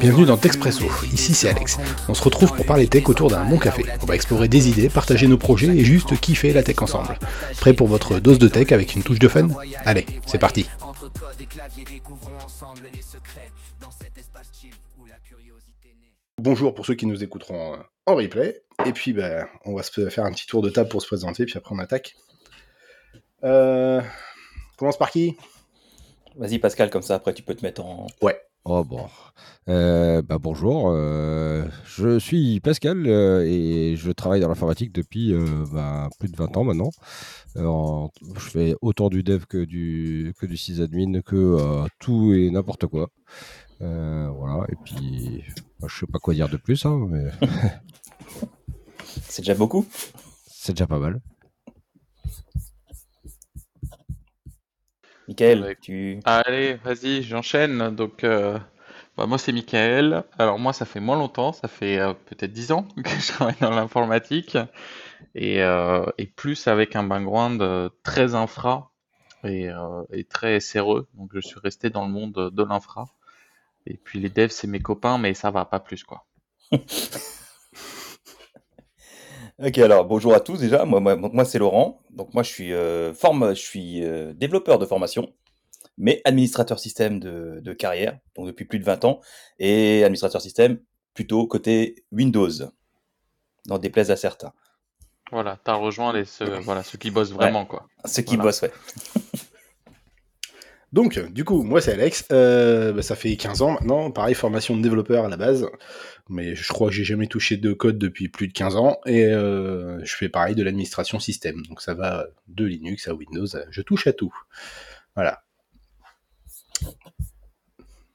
Bienvenue dans Texpresso, ici c'est Alex. On se retrouve pour parler tech autour d'un bon café. On va explorer des idées, partager nos projets et juste kiffer la tech ensemble. Prêt pour votre dose de tech avec une touche de fun? Allez, c'est parti Bonjour pour ceux qui nous écouteront en replay. Et puis ben, on va se faire un petit tour de table pour se présenter, puis après on attaque. Euh, commence par qui? Vas-y Pascal, comme ça après tu peux te mettre en... Ouais. Oh bon. Euh, bah bonjour, euh, je suis Pascal euh, et je travaille dans l'informatique depuis bah, plus de 20 ans maintenant. je fais autant du dev que du, que du sysadmin, que tout et n'importe quoi. voilà, et puis bah, je sais pas quoi dire de plus. Hein, mais... C'est déjà beaucoup? C'est déjà pas mal. Michael, tu... Allez, vas-y, j'enchaîne. Donc, euh, bah, moi, c'est Michael. Alors, moi, ça fait moins longtemps, ça fait euh, peut-être 10 ans que je travaille dans l'informatique. Et, euh, et, plus avec un background très infra et, et, très SRE. Donc, je suis resté dans le monde de l'infra. Et puis, les devs, c'est mes copains, mais ça va pas plus, quoi. Ok, alors bonjour à tous déjà. Moi, moi, moi c'est Laurent. Donc moi, je suis, euh, forme, je suis euh, développeur de formation, mais administrateur système de, de, carrière, donc depuis plus de 20 ans, et administrateur système plutôt côté Windows, dans déplaise à certains. Voilà, tu as rejoint les, ceux, voilà, ceux qui bossent vraiment, quoi. Ceux qui bossent, ouais. Donc, du coup, moi c'est Alex, euh, bah, ça fait 15 ans maintenant, pareil, formation de développeur à la base, mais je crois que j'ai jamais touché de code depuis plus de 15 ans, et euh, je fais pareil de l'administration système, donc ça va de Linux à Windows, je touche à tout. Voilà.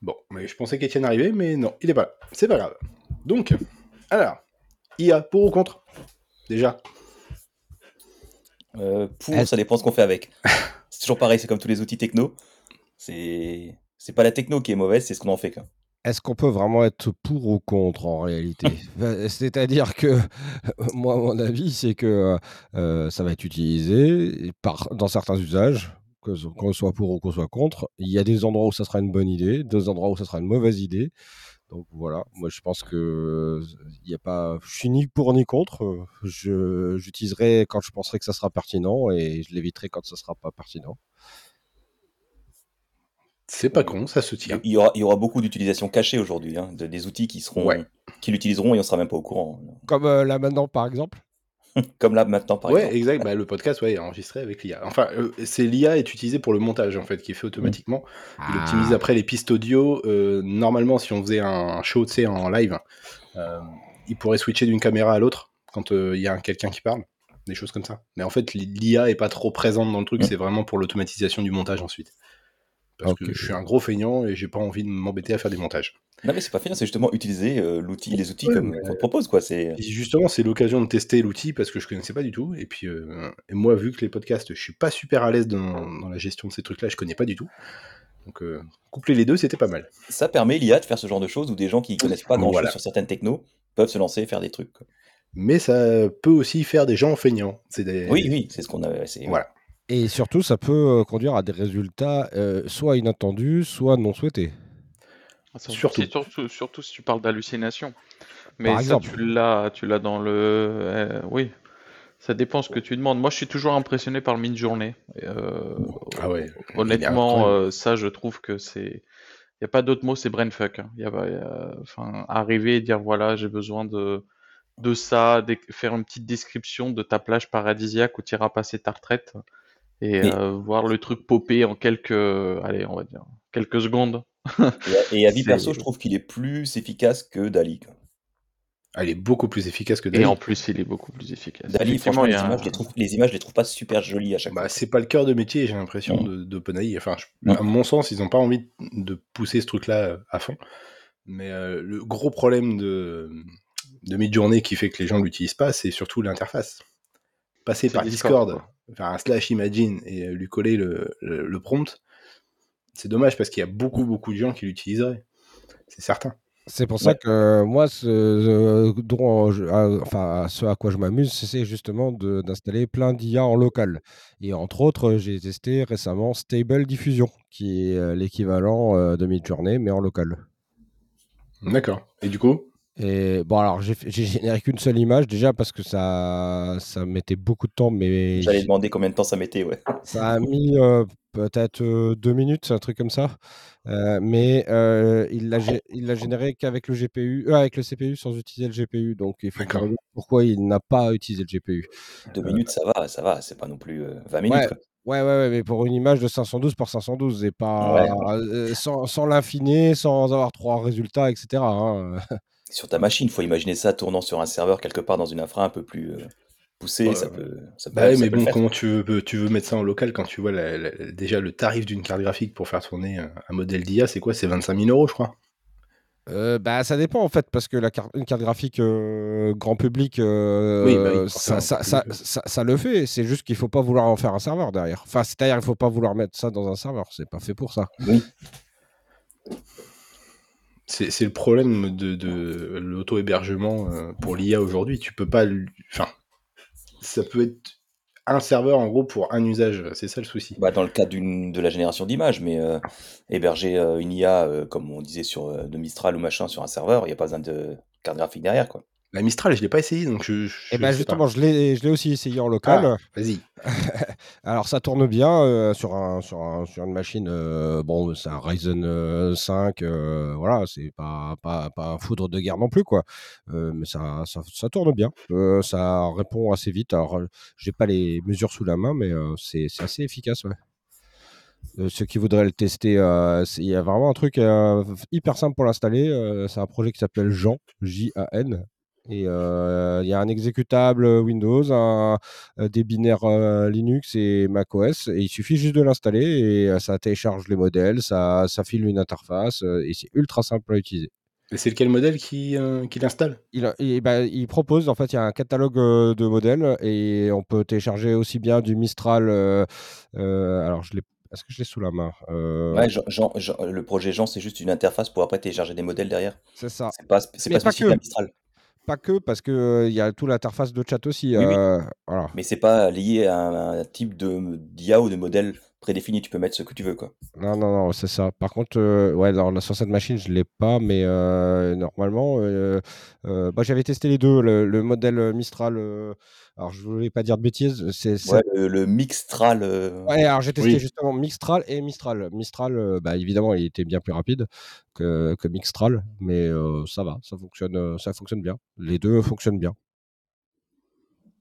Bon, mais je pensais qu'Etienne arrivait, mais non, il est pas là, c'est pas grave. Donc, alors, IA, pour ou contre? Déjà euh, Pour, ça dépend ce qu'on fait avec. c'est toujours pareil, c'est comme tous les outils techno. C'est c'est pas la techno qui est mauvaise, c'est ce qu'on en fait. Est-ce qu'on peut vraiment être pour ou contre en réalité? Bah, C'est-à-dire que moi, mon avis, c'est que euh, ça va être utilisé par, dans certains usages, qu'on soit pour ou qu'on soit contre. Il y a des endroits où ça sera une bonne idée, d'autres endroits où ça sera une mauvaise idée. Donc voilà, moi je pense que il a pas, je suis ni pour ni contre. Je j'utiliserai quand je penserai que ça sera pertinent et je l'éviterai quand ça sera pas pertinent. C'est pas con, ça se tient. Il y aura, il y aura beaucoup d'utilisations cachées aujourd'hui, hein, de, des outils qui seront, qui l'utiliseront et on sera même pas au courant. Comme euh, là maintenant, par exemple. Comme là maintenant, par exemple. Ouais, exact. Bah, le podcast, ouais, est enregistré avec l'IA. Enfin, euh, c'est l'IA est utilisé pour le montage en fait, qui est fait automatiquement. Il ah. optimise après les pistes audio. Euh, normalement, si on faisait un show, tu sais, en live, il pourrait switcher d'une caméra à l'autre quand il y a quelqu'un qui parle des choses comme ça. Mais en fait, l'IA est pas trop présente dans le truc, c'est vraiment pour l'automatisation du montage ensuite parce que je suis un gros feignant et j'ai pas envie de m'embêter à faire des montages. Non mais c'est pas feignant, c'est justement utiliser euh, l'outil, les outils comme on te propose quoi. C'est justement c'est l'occasion de tester l'outil parce que je connaissais pas du tout et puis euh, et moi vu que les podcasts je suis pas super à l'aise dans, dans, la gestion de ces trucs là, je connais pas du tout. Donc euh, coupler les deux c'était pas mal. Ça permet l'IA de faire ce genre de choses où des gens qui connaissent pas grand chose sur certaines technos peuvent se lancer et faire des trucs. Mais ça peut aussi faire des gens feignants. Des... Oui oui c'est ce qu'on a. Voilà. Et surtout, ça peut conduire à des résultats soit inattendus, soit non souhaités. Ah, surtout. surtout. surtout. si tu parles d'hallucination. Mais ça, tu l'as, tu l'as dans le. oui, ça dépend ce que tu demandes. Moi, je suis toujours impressionné par le mid-journée. ah ouais. Honnêtement, ça, je trouve que c'est. Il n'y a pas d'autre mot, c'est brainfuck. Hein. Y a, enfin, arriver et dire voilà, j'ai besoin de, de ça, faire une petite description de ta plage paradisiaque où tu iras passer ta retraite et, euh, voir le truc popper en quelques, allez, on va dire, quelques secondes. et, à, vie perso, je trouve qu'il est plus efficace que Dali. Ah, il est beaucoup plus efficace que Dali. Et en plus, il est beaucoup plus efficace. Dali, franchement, les, images, les, trouve, les images, je les trouve pas super jolies à chaque bah, fois. C'est pas le cœur de métier, j'ai l'impression, mm. d'OpenAI. Enfin, à mon sens, ils n'ont pas envie de pousser ce truc-là euh, à fond. Mais euh, le gros problème de, de mid-journée qui fait que les gens ne l'utilisent pas, c'est surtout l'interface. Passer par Discord faire un slash imagine et euh, lui coller le, le, prompt, c'est dommage parce qu'il y a beaucoup, beaucoup de gens qui l'utiliseraient. C'est certain. C'est pour ça que moi, ce, dont enfin, ce à quoi je m'amuse, c'est justement d'installer plein d'IA en local. Et entre autres, j'ai testé récemment Stable Diffusion, qui est euh, l'équivalent euh, de Midjourney, mais en local. D'accord. Et du coup? Et bon, alors j'ai généré qu'une seule image déjà parce que ça, ça mettait beaucoup de temps, mais J'allais demander combien de temps ça mettait, ouais. ça a mis euh, peut-être euh, deux minutes, un truc comme ça. Euh, mais euh, il l'a gé- il l'a généré qu'avec le GPU, euh, avec le CPU sans utiliser le GPU. Donc il faut pourquoi il n'a pas utilisé le GPU. Deux minutes, ça va, ça va, c'est pas non plus euh, 20 Ouais, minutes, quoi. ouais, ouais, ouais, mais pour une image de 512 par 512 et pas Ouais. euh, sans, sans l'affiner, sans avoir trois résultats, etc. hein. Sur ta machine, faut imaginer ça tournant sur un serveur quelque part dans une infra un peu plus euh, poussée, Ouais, ça peut, ça peut, Bah ouais, ça mais peut bon, comment tu veux, tu veux mettre ça en local quand tu vois la- la- déjà le tarif d'une carte graphique pour faire tourner un modèle d'IA, c'est quoi? C'est 25 000 euros, je crois. Euh, bah, ça dépend en fait, parce que la carte, une carte graphique euh, grand public, euh, Oui, bah oui, ça, ça, grand ça, public, ça- ça le fait. C'est juste qu'il faut pas vouloir en faire un serveur derrière. Enfin, c'est-à-dire qu'il faut pas vouloir mettre ça dans un serveur. C'est pas fait pour ça. Oui, C'est le problème de, l'auto-hébergement euh, pour l'IA aujourd'hui. Tu peux pas. Enfin, ça peut être un serveur en gros pour un usage. C'est ça le souci. bah, dans le cas d'une, de la génération d'images, mais euh, héberger euh, une IA, comme on disait sur de Mistral ou machin sur un serveur, il n'y a pas besoin de carte graphique derrière, quoi. La Mistral, je l'ai pas essayé, donc je. je Et ben justement, pas. je l'ai, aussi essayé en local. Ah, vas-y. Alors ça tourne bien euh, sur, un, sur, un- sur une machine. euh, bon, c'est un Ryzen euh, 5. euh, voilà, c'est pas, pas, pas un foudre de guerre non plus, quoi. Mais ça, ça, ça tourne bien. Ça répond assez vite. Alors, j'ai pas les mesures sous la main, mais c'est assez efficace, ouais. Euh, ceux qui voudraient le tester, euh, il y a vraiment un truc euh, hyper simple pour l'installer. c'est un projet qui s'appelle Jean, J-A-N. Et euh, il y a un exécutable Windows, un, des binaires euh, Linux et macOS. Et il suffit juste de l'installer et euh, ça télécharge les modèles, ça, ça file une interface euh, et c'est ultra simple à utiliser. Et c'est lequel modèle qui, euh, qui l'installe? Il, a- il- bah, il propose, en fait, il y a un catalogue de modèles et on peut télécharger aussi bien du Mistral. euh, euh, alors, je l'ai. Est-ce que je l'ai sous la main? Euh, Ouais, Jean- Jean- Jean- le projet Jean, c'est juste une interface pour après télécharger des modèles derrière. C'est ça. C'est pas, c'est pas pas spécifique à que. Mistral. Pas que, parce qu'il y a tout l'interface de chat aussi. Oui, oui. euh, voilà. Mais c'est pas lié à un, un type de d'IA ou de modèle prédéfini. Tu peux mettre ce que tu veux, quoi. Non, non, non, c'est ça. Par contre, euh, ouais, la sur cette machine, je ne l'ai pas, mais euh, normalement, euh, bah, j'avais testé les deux. Le, le modèle Mistral, alors je voulais pas dire de bêtises, c'est Ouais, le, le Mixtral. Ouais, alors j'ai testé Oui. justement Mistral et Mistral. Mistral, bah, évidemment, il était bien plus rapide que, que Mixtral, mais ça va, ça fonctionne, ça fonctionne bien. Les deux fonctionnent bien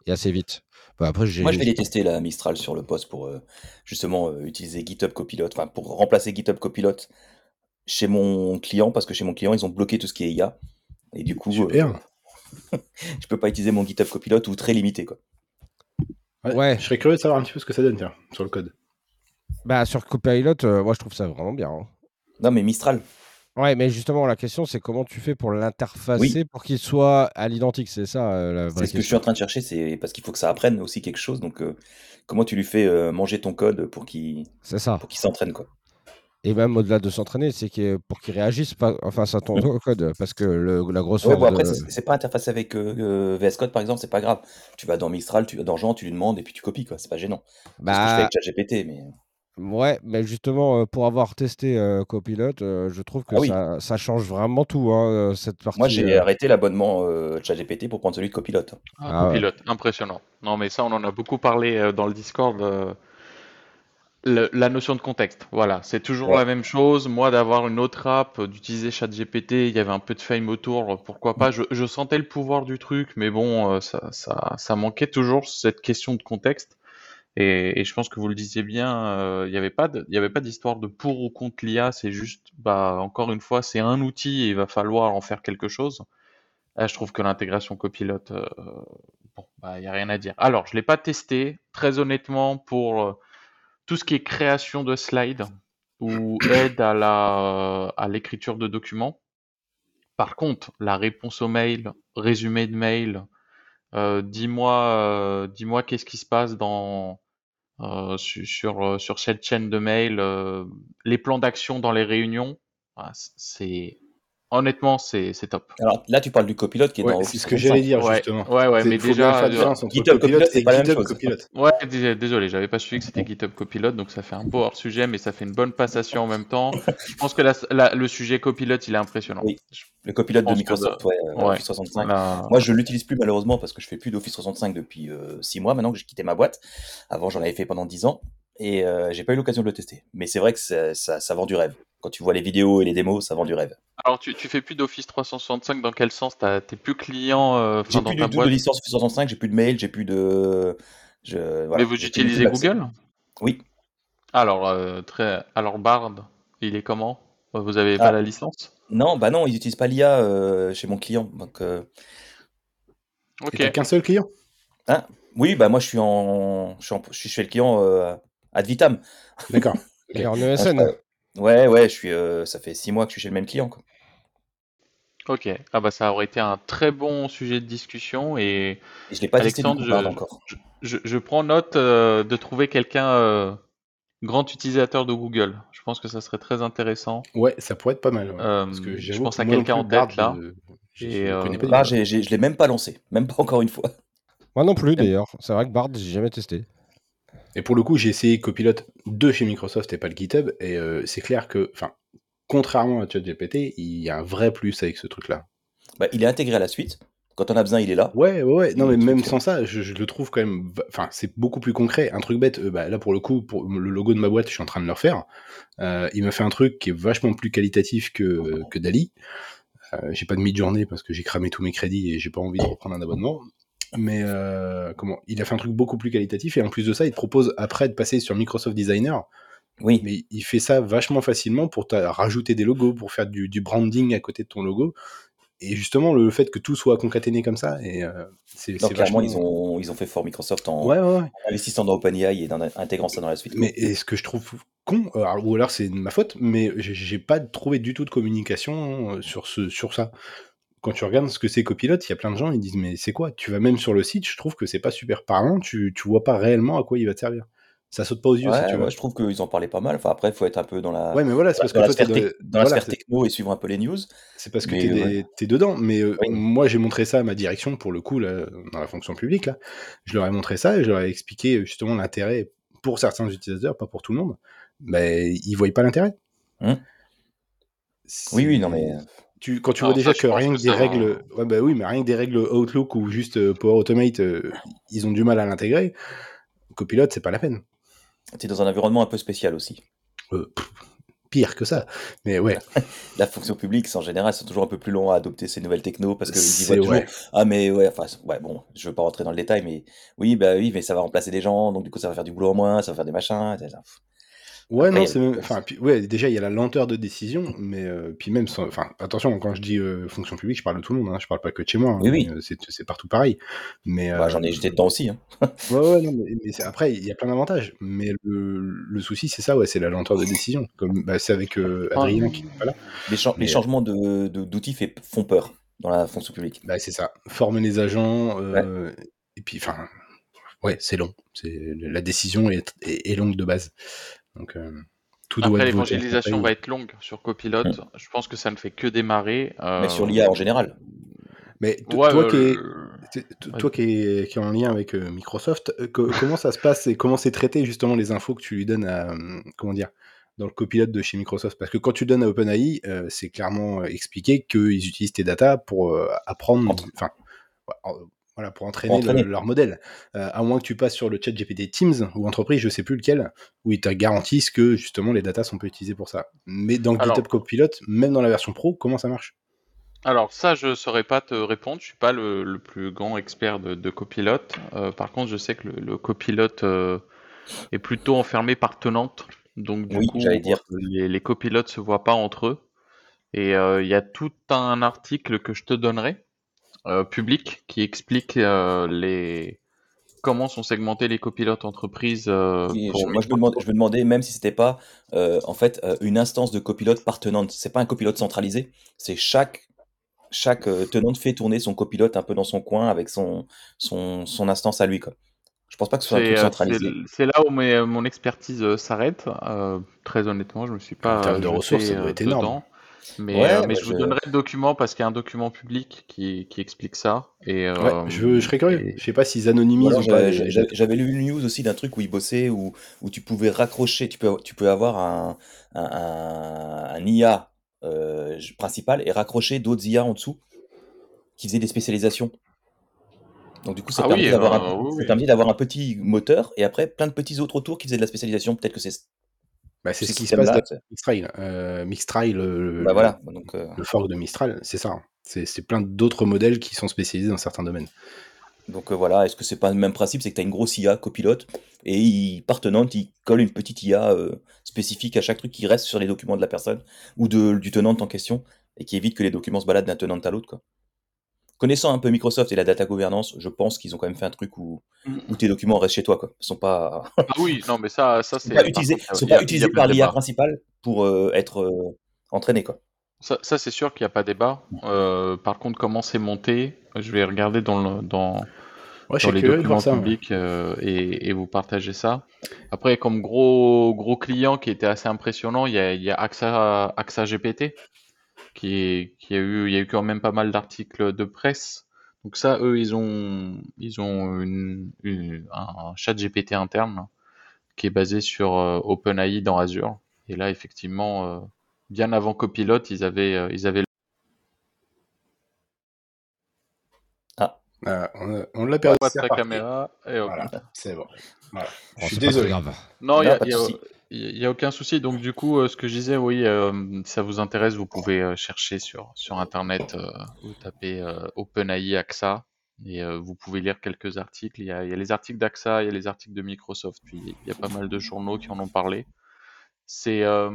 et assez vite. Bah, après, j'ai. Moi, je vais les tester, la Mistral, sur le poste pour euh, justement euh, utiliser GitHub Copilot, enfin pour remplacer GitHub Copilot chez mon client, parce que chez mon client, ils ont bloqué tout ce qui est IA. Et du coup, Super. euh, je peux pas utiliser mon GitHub Copilot ou très limité, quoi. Ouais, Ouais. Je serais curieux de savoir un petit peu ce que ça donne, tiens, sur le code. Bah, sur Copilot, euh, moi je trouve ça vraiment bien. hein. Non, mais Mistral, Ouais, mais justement, la question, c'est comment tu fais pour l'interfacer pour qu'il soit à l'identique, c'est ça euh, la vraie c'est ce que je suis en train de chercher, c'est parce qu'il faut que ça apprenne aussi quelque chose. Donc, euh, comment tu lui fais euh, manger ton code pour qu'il C'est ça. pour qu'il s'entraîne, quoi. Et même au-delà de s'entraîner, c'est que pour qu'il réagisse pas, enfin, ça ton code, parce que le- la grosse Ouais, bon, après, de- c'est c'est pas interfacé avec VS Code, par exemple, c'est pas grave. Tu vas dans Mistral, tu vas dans Jean, tu lui demandes et puis tu copies, quoi. C'est pas gênant. C'est ce que je fais Bah, avec ChatGPT, mais. Ouais, mais justement, euh, pour avoir testé euh, Copilot, euh, je trouve que Ah oui. ça, ça change vraiment tout, hein, euh, cette partie. Moi, j'ai euh, arrêté l'abonnement euh, ChatGPT pour prendre celui de Copilot. Ah, Ah ouais. Copilot, impressionnant. Non, mais ça, on en a beaucoup parlé euh, dans le Discord. euh, le- la notion de contexte, voilà, c'est toujours Ouais. la même chose. Moi, d'avoir une autre app, euh, d'utiliser ChatGPT, il y avait un peu de fame autour, euh, pourquoi pas? Je, je sentais le pouvoir du truc, mais bon, euh, ça, ça, ça manquait toujours cette question de contexte. Et, je pense que vous le disiez bien, euh, il n'y avait pas d'histoire de pour ou contre l'IA, c'est juste, bah, encore une fois, c'est un outil et il va falloir en faire quelque chose. Je trouve que l'intégration copilote, euh, bon, bah, il n'y a rien à dire. Alors, je ne l'ai pas testé, très honnêtement, pour euh, tout ce qui est création de slides ou aide à la, à l'écriture de documents. Par contre, la réponse au mail, résumé de mail, euh, dis-moi, euh, dis-moi qu'est-ce qui se passe dans, euh, su- sur, euh, sur cette chaîne de mail, euh, les plans d'action dans les réunions, c'est, honnêtement, c'est c'est top. Alors là, tu parles du copilote qui est Ouais, dans c'est ce que j'allais 365. dire Ouais, justement. ouais, ouais, mais déjà, euh, GitHub Copilot Copilot, c'est pas la même GitHub chose. Copilot. Ouais, dés- désolé, j'avais pas suivi que c'était GitHub Copilot, donc ça fait un beau hors sujet, mais ça fait une bonne passation en même temps. Je pense que la- la- le sujet Copilot, il est impressionnant. Oui. Le copilote de Microsoft, ouais, euh, ouais. Office 365. Là- Moi, je l'utilise plus malheureusement parce que je fais plus d'Office 365 depuis 6 mois maintenant que j'ai quitté ma boîte. Avant, j'en avais fait pendant 10 ans et euh, j'ai pas eu l'occasion de le tester. Mais c'est vrai que ça, ça, ça vend du rêve. Quand tu vois les vidéos et les démos, ça vend du rêve. Alors, tu, tu fais plus d'Office 365 dans quel sens? T'as- T'es plus client euh, J'ai plus du tout de licence Office 365, j'ai plus de mail, j'ai plus de. Je, voilà, Mais vous utilisez. Google? Oui. Alors, euh, très... Alors Bard, il est comment? Vous avez Ah. pas la licence? Non, bah non, ils utilisent pas l'IA euh, chez mon client. Donc, euh, Ok. qu'un seul client? Oui, bah moi je suis en, je suis, en- je suis chez le client euh, ad vitam. D'accord. Et en Ah, ESN. Ouais, ouais, je suis, euh, ça fait six mois que je suis chez le même client. Quoi. Ok. Ah bah ça aurait été un très bon sujet de discussion et Et je l'ai pas testé du Alexandre, coup, Bard je- encore. je, je prends note euh, de trouver quelqu'un euh, grand utilisateur de Google. Je pense que ça serait très intéressant. Ouais, ça pourrait être pas mal. ouais. Euh, Parce que je pense que à moi non quelqu'un plus, en tête, Bard, là. je Et, euh, je l'ai même pas lancé, même pas encore une fois. Moi non plus d'ailleurs. C'est vrai que Bard, j'ai jamais testé. Et pour le coup, j'ai essayé Copilot de chez Microsoft et pas le GitHub, et euh, c'est clair que, enfin, contrairement à ChatGPT, il y a un vrai plus avec ce truc-là. Bah, il est intégré à la suite. Quand on a besoin, il est là. Ouais, ouais, ouais. Non, mais même sans ça, je, je le trouve quand même. Enfin, c'est beaucoup plus concret. Un truc bête, euh, bah, là pour le coup, pour le logo de ma boîte, je suis en train de le refaire. Euh, il m'a fait un truc qui est vachement plus qualitatif que, que Dali. J'ai pas de mid-journée parce que j'ai cramé tous mes crédits et j'ai pas envie de reprendre un abonnement. Mais euh, comment Il a fait un truc beaucoup plus qualitatif et en plus de ça, il te propose après de passer sur Microsoft Designer. Oui. Mais il fait ça vachement facilement pour rajouter des logos, pour faire du, du branding à côté de ton logo. Et justement, le fait que tout soit concaténé comme ça, et euh, c'est vachement... ils ont, ils ont fait fort Microsoft en Ouais, ouais, ouais. investissant dans OpenAI et en intégrant ça dans la suite. Mais et ce que je trouve con, euh, alors- ou alors c'est de ma faute, mais j'ai- j'ai pas trouvé du tout de communication euh, sur, ce, sur ça. Quand tu regardes ce que c'est Copilot, il y a plein de gens, ils disent mais c'est quoi? Tu vas même sur le site, je trouve que c'est pas super parlant, tu, tu vois pas réellement à quoi il va te servir. Ça saute pas aux yeux Ouais, si tu veux. je trouve qu'ils en parlaient pas mal. Enfin, après, il faut être un peu dans la, Ouais, mais voilà, c'est parce dans que la sphère, dans, la sphère techno et suivre un peu les news. c'est parce que t'es ouais. dedans. Mais euh, Oui. moi, j'ai montré ça à ma direction pour le coup, là, dans la fonction publique. Là. Je leur ai montré ça et je leur ai expliqué euh, justement l'intérêt pour certains utilisateurs, pas pour tout le monde. Mais ils voyaient pas l'intérêt. Hum. C'est- Oui, oui, non, mais. Tu, quand tu Alors vois déjà que rien que que des ça règles, ouais, bah oui, mais rien que des règles Outlook ou juste euh, Power Automate, euh, ils ont du mal à l'intégrer. Copilot, c'est pas la peine. Tu es dans un environnement un peu spécial aussi. Euh, pff, pire que ça. Mais ouais, La fonction publique, c'est en général, c'est toujours un peu plus long à adopter ces nouvelles techno parce qu'ils voient toujours. ouais. Ah, mais ouais, enfin, ouais, bon, je veux pas rentrer dans le détail, mais oui, bah oui, mais ça va remplacer des gens, donc du coup, ça va faire du boulot en moins, ça va faire des machins. ça. Ouais, Après, non, c'est même. Enfin, puis, ouais, déjà, il y a la lenteur de décision, mais euh, puis même. sans- Enfin, attention, quand je dis euh, fonction publique, je parle de tout le monde, hein, je parle pas que de chez moi. hein, Oui, oui. mais, euh, c'est c'est partout pareil. Mais, Bah, euh, j'en ai, j'étais dedans aussi. Hein. Ouais, ouais, non, mais, mais c'est- après, il y a plein d'avantages. Mais le, le souci, c'est ça, ouais, c'est la lenteur de décision. Comme bah, c'est avec euh, Adrien qui est pas là. Les, chan- Mais- les changements de, de- d'outils fait- font peur dans la fonction publique. Bah, c'est ça. Former les agents. euh, Et puis, enfin, ouais, c'est long. C'est la décision est, est, est longue de base. Donc, euh, tout doit Après, l'évangélisation va être longue sur Copilot. Hum. Je pense que ça ne fait que démarrer. euh, Mais sur l'IA en général. Mais Ouais, toi, euh, qui es, le- t- t- toi qui, es, qui est en lien avec euh, Microsoft, euh, co- comment ça se passe et comment c'est traité justement les infos que tu lui donnes à, euh, comment dire, dans le copilote de chez Microsoft? Parce que quand tu donnes à OpenAI, euh, c'est clairement euh, expliqué qu'ils utilisent tes datas pour euh, apprendre, Entre- enfin, ouais, en- voilà, pour entraîner, Pour entraîner. le- leur modèle. Euh, à moins que tu passes sur le chat GPT Teams ou entreprise, je sais plus lequel, où ils te garantissent que justement les datas sont pas utilisées pour ça. Mais dans Alors- GitHub Copilot, même dans la version pro, comment ça marche? Alors ça, je saurais pas te répondre. Je suis pas le, le plus grand expert de, de copilote. Euh, par contre, je sais que le, le copilote euh, est plutôt enfermé par tenante. Donc du Oui, coup, j'allais dire. les, les copilotes se voient pas entre eux. Et euh, il y a tout un article que je te donnerai, euh, public, qui explique euh, les comment sont segmentés les copilotes entreprises. euh, pour moi, je me, demande- je me demandais même si c'était pas euh, en fait euh, une instance de copilote par tenante. C'est pas un copilote centralisé. C'est chaque chaque euh, tenante fait tourner son copilote un peu dans son coin avec son son, son instance à lui quoi. Je pense pas que ce soit un C'est truc centralisé. c'est- là où mes- mon expertise euh, s'arrête. Euh, très honnêtement, je me suis pas En termes de ressources, ça doit être énorme. Mais, Ouais, euh, mais bah, je vous donnerai le document parce qu'il y a un document public qui, qui explique ça. Et, Ouais, euh, je, je serais curieux. et- Je sais pas s'ils anonymisent pas. j'avais lu une news aussi d'un truc où ils bossaient, où, où tu pouvais raccrocher, tu peux, tu peux avoir un, un, un- un IA euh, principal et raccrocher d'autres IA en dessous qui faisaient des spécialisations. Donc du coup, ça Ah permet oui, d'avoir euh, un, oui, ça oui. permet d'avoir un petit moteur et après plein de petits autres autour qui faisaient de la spécialisation. Peut-être que c'est Bah, c'est ce ce qui se passe avec Mistral. Euh, Mistral, le, Bah voilà. Donc, euh, le fork de Mistral, c'est ça. C'est plein d'autres modèles qui sont spécialisés dans certains domaines. donc euh, voilà. Est-ce que c'est pas le même principe C'est que tu as une grosse IA copilote et il, par tenante, il colle une petite IA spécifique à chaque truc qui reste sur les documents de la personne ou de, du tenant en question et qui évite que les documents se baladent d'un tenant à l'autre. Connaissant un peu Microsoft et la data gouvernance, je pense qu'ils ont quand même fait un truc où, où tes documents restent chez toi. Quoi. Ils sont pas, Ah oui, non, mais ça, ça ils sont c'est. pas par utilisés, contre, ils sont pas utilisés par l'IA principale pour euh, être euh, entraînés. Quoi. Ça, ça, c'est sûr qu'il n'y a pas débat. Euh, par contre, comment c'est monté, je vais regarder dans, le, dans, Ouais, dans les de documents ça. publics euh, et, et vous partagez ça. Après, comme gros, gros client qui était assez impressionnant, il y a, il y a AXA, AXA GPT qui, est- qui a eu, il y a eu quand même pas mal d'articles de presse. Donc ça, eux, ils ont, ils ont une, une- un chat GPT interne qui est basé sur euh, OpenAI dans Azure. Et là, effectivement, euh, bien avant Copilot, ils avaient, euh, ils avaient Ah, on a- on l'a perdu. pas de caméra. Et. Voilà, c'est bon. Voilà. Oh, Je suis désolé. grave. Non, il y a, y a- souci. y- y a aucun souci. Donc du coup, euh, ce que je disais, oui, euh, si ça vous intéresse, vous pouvez euh, chercher sur, sur Internet, euh, vous tapez euh, OpenAI AXA, et euh, vous pouvez lire quelques articles. Il y a, il y a les articles d'AXA, il y a les articles de Microsoft, puis il y a pas mal de journaux qui en ont parlé. C'est, euh,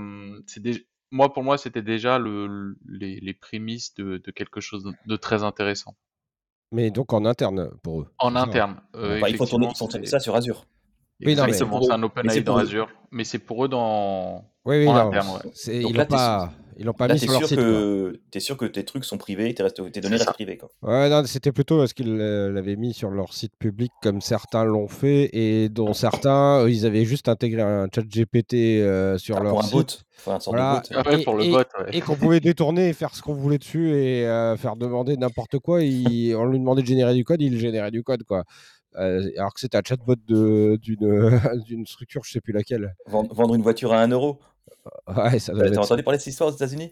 moi, pour moi, c'était déjà le, le- les, les prémices de, de quelque chose de, très intéressant. Mais donc en interne pour eux. En ça interne, euh, il faut tourner, effectivement, ils font tourner c'est- ça sur Azure. Oui, non, Exactement, c'est un pour eux. Mais OpenAI dans. Azure, mais c'est pour eux dans Oui, oui, en non. interne, ouais. c'est- Donc Ils là, l'ont t'es pas, ils l'ont pas Là, mis t'es sur leur sûr, site. que... t'es sûr que tes trucs sont privés, tes, restes- tes données restent privées. Quoi. Ouais, non, c'était plutôt parce qu'ils euh, l'avaient mis sur leur site public comme certains l'ont fait et dont certains, euh, ils avaient juste intégré un chat GPT euh, sur Ah, leur pour un site. enfin, Voilà. de bot. Ah Et- pour le bot. Et qu'on pouvait détourner et faire ce qu'on voulait dessus et euh, faire demander n'importe quoi. Il- on lui demandait de générer du code, il générait du code. quoi. Euh, alors que c'était un chatbot d'une structure, je sais plus laquelle. Vend- Vendre une voiture à 1 euro. Ouais, ça T'as t'as être ça. entendu parler de cette histoire aux États-Unis?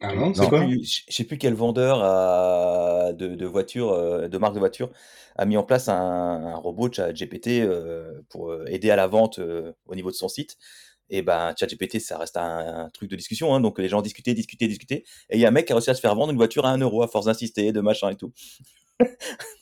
Ah non, Non. c'est quoi? Je je sais plus quel vendeur a- de, de voitures, euh, de marque de voiture, a mis en place un, un robot ChatGPT euh, pour euh, aider à la vente euh, au niveau de son site. Et ben, ChatGPT, ça reste un, un truc de discussion, hein, donc les gens discutaient, discutaient, discutaient. Et il y a un mec qui a réussi à se faire vendre une voiture à 1 euro à force d'insister, de machin et tout.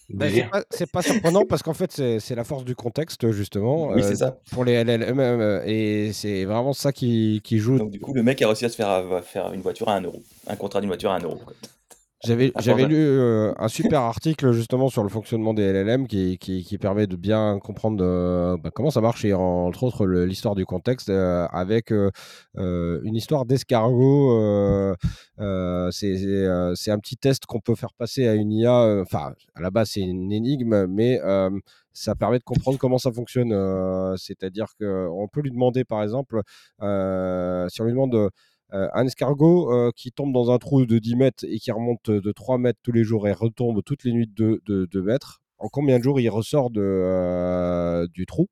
Ben, c'est pas, surprenant parce qu'en fait, c'est la force du contexte, justement, Oui, euh, c'est ça. pour les LLM. euh, Et c'est vraiment ça qui, qui joue. Donc du coup, le mec a réussi à se faire, à faire une voiture à 1 euro. Un contrat d'une voiture à 1 euro. quoi. J'avais j'avais lu euh, un super article justement sur le fonctionnement des LLM qui, qui, qui permet de bien comprendre euh, bah, comment ça marche et entre autres le- l'histoire du contexte euh, avec une histoire d'escargot. c'est c'est, c'est un petit test qu'on peut faire passer à une IA. Enfin, à la base, c'est une énigme, mais ça permet de comprendre comment ça fonctionne. C'est-à-dire qu'on peut lui demander, par exemple, si on lui demande un escargot euh, qui tombe dans un trou de 10 mètres et qui remonte de 3 mètres tous les jours et retombe toutes les nuits de 2 mètres, en combien de jours il ressort de, euh, du trou?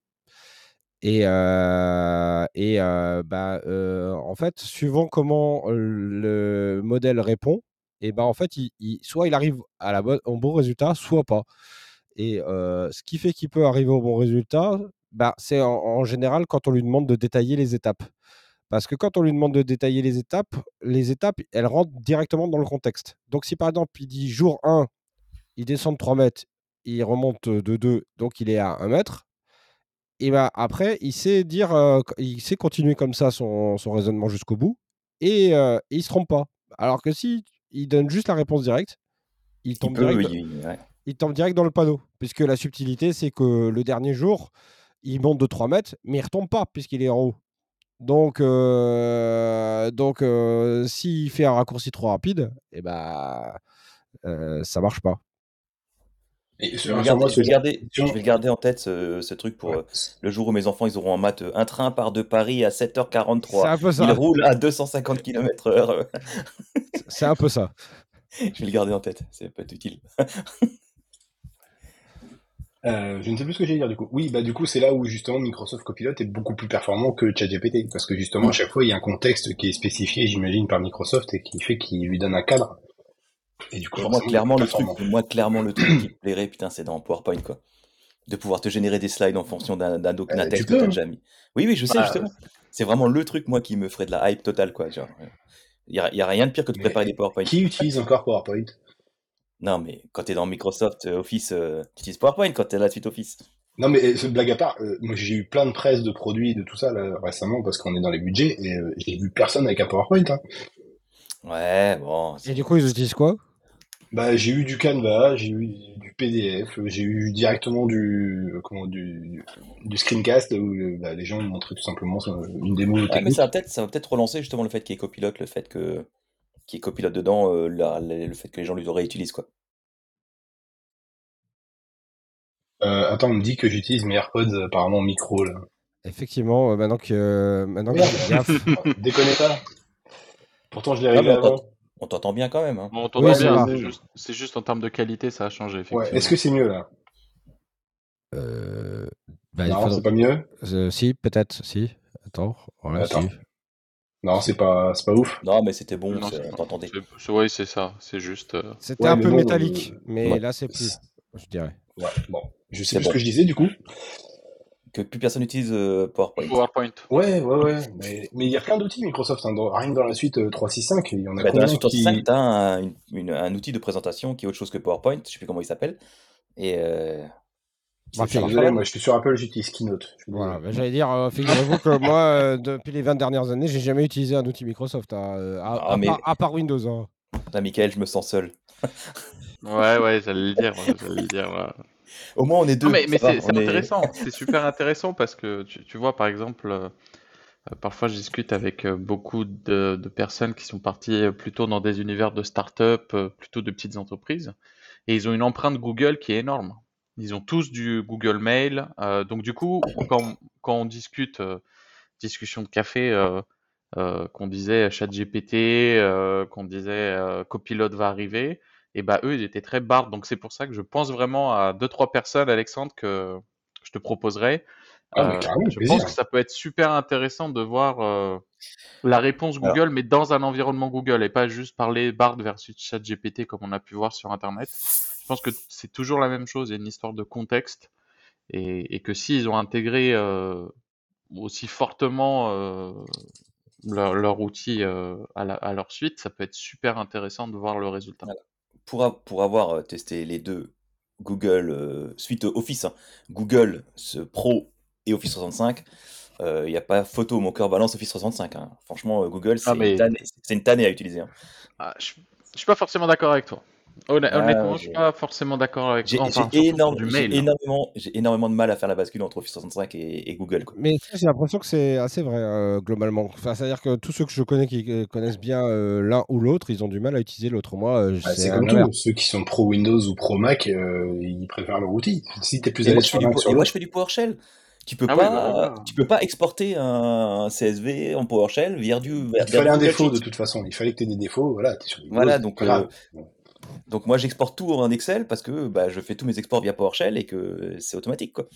Et, euh, et euh, bah, euh, en fait, suivant comment euh, le modèle répond, et ben en fait, il, soit il arrive à la bonne, au bon résultat, soit pas. Et euh, ce qui fait qu'il peut arriver au bon résultat, bah, c'est en général quand on lui demande de détailler les étapes. Parce que quand on lui demande de détailler les étapes, les étapes, elles rentrent directement dans le contexte. Donc si par exemple, il dit jour 1, il descend de 3 mètres, il remonte de 2, donc il est à 1 mètre, et bah, après, il sait dire, euh, il sait continuer comme ça son, son raisonnement jusqu'au bout, et, euh, et il se trompe pas. Alors que si il donne juste la réponse directe, il Il tombe, peut, direct, il- ouais. il tombe direct dans le panneau. Puisque la subtilité, c'est que le dernier jour, il monte de 3 mètres, mais il retombe pas, puisqu'il est en haut. Donc, euh, donc euh, s'il fait un raccourci trop rapide, et bah, euh, ça marche pas. Et je, vais je, vais garder, je, vais garder, en tête ce, ce truc pour ouais. euh, le jour où mes enfants ils auront en maths un train part de Paris à 7h43. Un peu ça. Il roule à 250 km/h. C'est un peu ça. Je vais le garder en tête, c'est peut être utile. Euh, je ne sais plus ce que j'ai dire du coup. Oui, bah du coup c'est là où justement Microsoft Copilot est beaucoup plus performant que ChatGPT parce que justement à chaque fois il y a un contexte qui est spécifié, j'imagine, par Microsoft et qui fait qu'il lui donne un cadre. Et du coup, moi clairement le truc, moi clairement le truc qui me plairait, putain, c'est dans PowerPoint quoi, de pouvoir te générer des slides en fonction d'un doc Euh, d'un texte que t'as déjà mis. Oui, oui, je sais Bah, justement. C'est vraiment le truc moi qui me ferait de la hype totale quoi. Genre, il y a, y a rien de pire que de préparer des PowerPoint. Qui utilise encore PowerPoint? Non, mais quand t'es dans Microsoft euh, Office, euh, tu utilises PowerPoint quand t'es dans la suite Office. Non mais euh, blague à part, euh, moi j'ai eu plein de presse de produits et de tout ça là, récemment parce qu'on est dans les budgets et euh, j'ai vu personne avec un PowerPoint. Hein. Ouais, bon. Et du coup, ils utilisent quoi? Bah j'ai eu du Canva, j'ai eu du PDF, j'ai eu directement du comment du, du screencast où bah, les gens montraient tout simplement une démo Ouais, mais technique. ça va peut-être, ça va peut-être relancer justement le fait qu'il y ait copilote, le fait que qu'il y ait copilote dedans, euh, la- la- le fait que les gens le réutilisent quoi. Euh, attends, on me dit que j'utilise mes AirPods euh, apparemment micro là. Effectivement, euh, maintenant que, euh, maintenant que Merde, déconnez pas. Pourtant je l'ai Ah, réglé mais on avant. t'ent- on t'entend bien quand même. Hein. Bon, on t'entend ça bien, va. c'est juste, c'est juste en termes de qualité, ça a changé, Ouais, est-ce que c'est mieux là? Euh, bah, il Non, faudrait- c'est pas mieux. Euh, si, peut-être, si. Attends, Attends. si. Non, c'est pas, c'est pas ouf. Non, mais c'était bon, Non, c'est- c'est- ça. C'est juste. euh, C'était Ouais, un peu métallique, euh, mais ouais. là, c'est plus, je dirais. Ouais, bon. Je sais plus bon. ce que je disais du coup. Que plus personne n'utilise euh, PowerPoint. PowerPoint. Ouais, ouais, ouais. Mais mais il y a plein d'outils Microsoft. Hein. Dans- rien que dans la suite euh, 365, il y en a Bah, dans la suite qui... 365, t'as un, un outil de présentation qui est autre chose que PowerPoint, je sais plus comment il s'appelle. Et euh, Bah, Désolé, moi je suis sur Apple, j'utilise Keynote. Voilà, bah, j'allais dire, euh, figurez-vous que moi, euh, depuis les 20 dernières années, j'ai jamais utilisé un outil Microsoft, hein, euh, à, Ah, à mais- part, à part Windows. hein. Putain, Michael, je me sens seul. Ouais, ouais, j'allais le dire. j'allais le dire. ouais. Au moins, on est deux. Non, mais, c'est est- intéressant, c'est super intéressant parce que tu, tu vois, par exemple, euh, parfois je discute avec beaucoup de, de personnes qui sont parties plutôt dans des univers de start-up, plutôt de petites entreprises, et ils ont une empreinte Google qui est énorme. Ils ont tous du Google Mail, euh, donc du coup, quand, quand on discute, euh, discussion de café, euh, qu'on disait ChatGPT, qu'on disait Copilot va arriver, et bah eux ils étaient très bardes. Donc c'est pour ça que je pense vraiment à deux trois personnes, Alexandre, que je te proposerai. Ah, je plaisir. pense que ça peut être super intéressant de voir la réponse Alors. Google, mais dans un environnement Google et pas juste parler Bard versus ChatGPT comme on a pu voir sur Internet. Je pense que c'est toujours la même chose. Il y a une histoire de contexte et, et que s'ils ont intégré euh, aussi fortement euh, leur, leur outil euh, à, la- à leur suite, ça peut être super intéressant de voir le résultat. Voilà. Pour, a- pour avoir testé les deux, Google, suite Office, hein, Google ce Pro et Office 65, il n'y a pas photo, mon cœur balance Office 65. hein. Franchement, Google, c'est Ah, mais- une, tannée- c'est une tannée à utiliser. hein. Ah, je, je suis pas forcément d'accord avec toi. Ah, honnêtement, je suis j'ai- pas forcément d'accord avec J'ai. Enfin, énorme- mail. énormément, énormément de mal à faire la bascule entre Office 65 et, et Google. quoi. Mais tu j'ai l'impression que c'est assez vrai, euh, globalement. Enfin, C'est-à-dire que tous ceux que je connais qui euh, connaissent bien euh, l'un ou l'autre, ils ont du mal à utiliser l'autre. Moi, euh, Ah, c'est comme tout. Ceux qui sont pro Windows ou pro Mac, euh, ils préfèrent leur outil. Si t'es plus Et à moi, l'aise je fais sur du, sur et moi, je fais du PowerShell. Tu peux Ah oui, pas, bah tu peux pas exporter un CSV en PowerShell vers du vers, Il fallait un défaut de toute façon. Il fallait que tu aies des défauts. Voilà, t'es sur Windows. Voilà, donc. Donc moi j'exporte tout en Excel parce que bah, je fais tous mes exports via PowerShell et que c'est automatique quoi.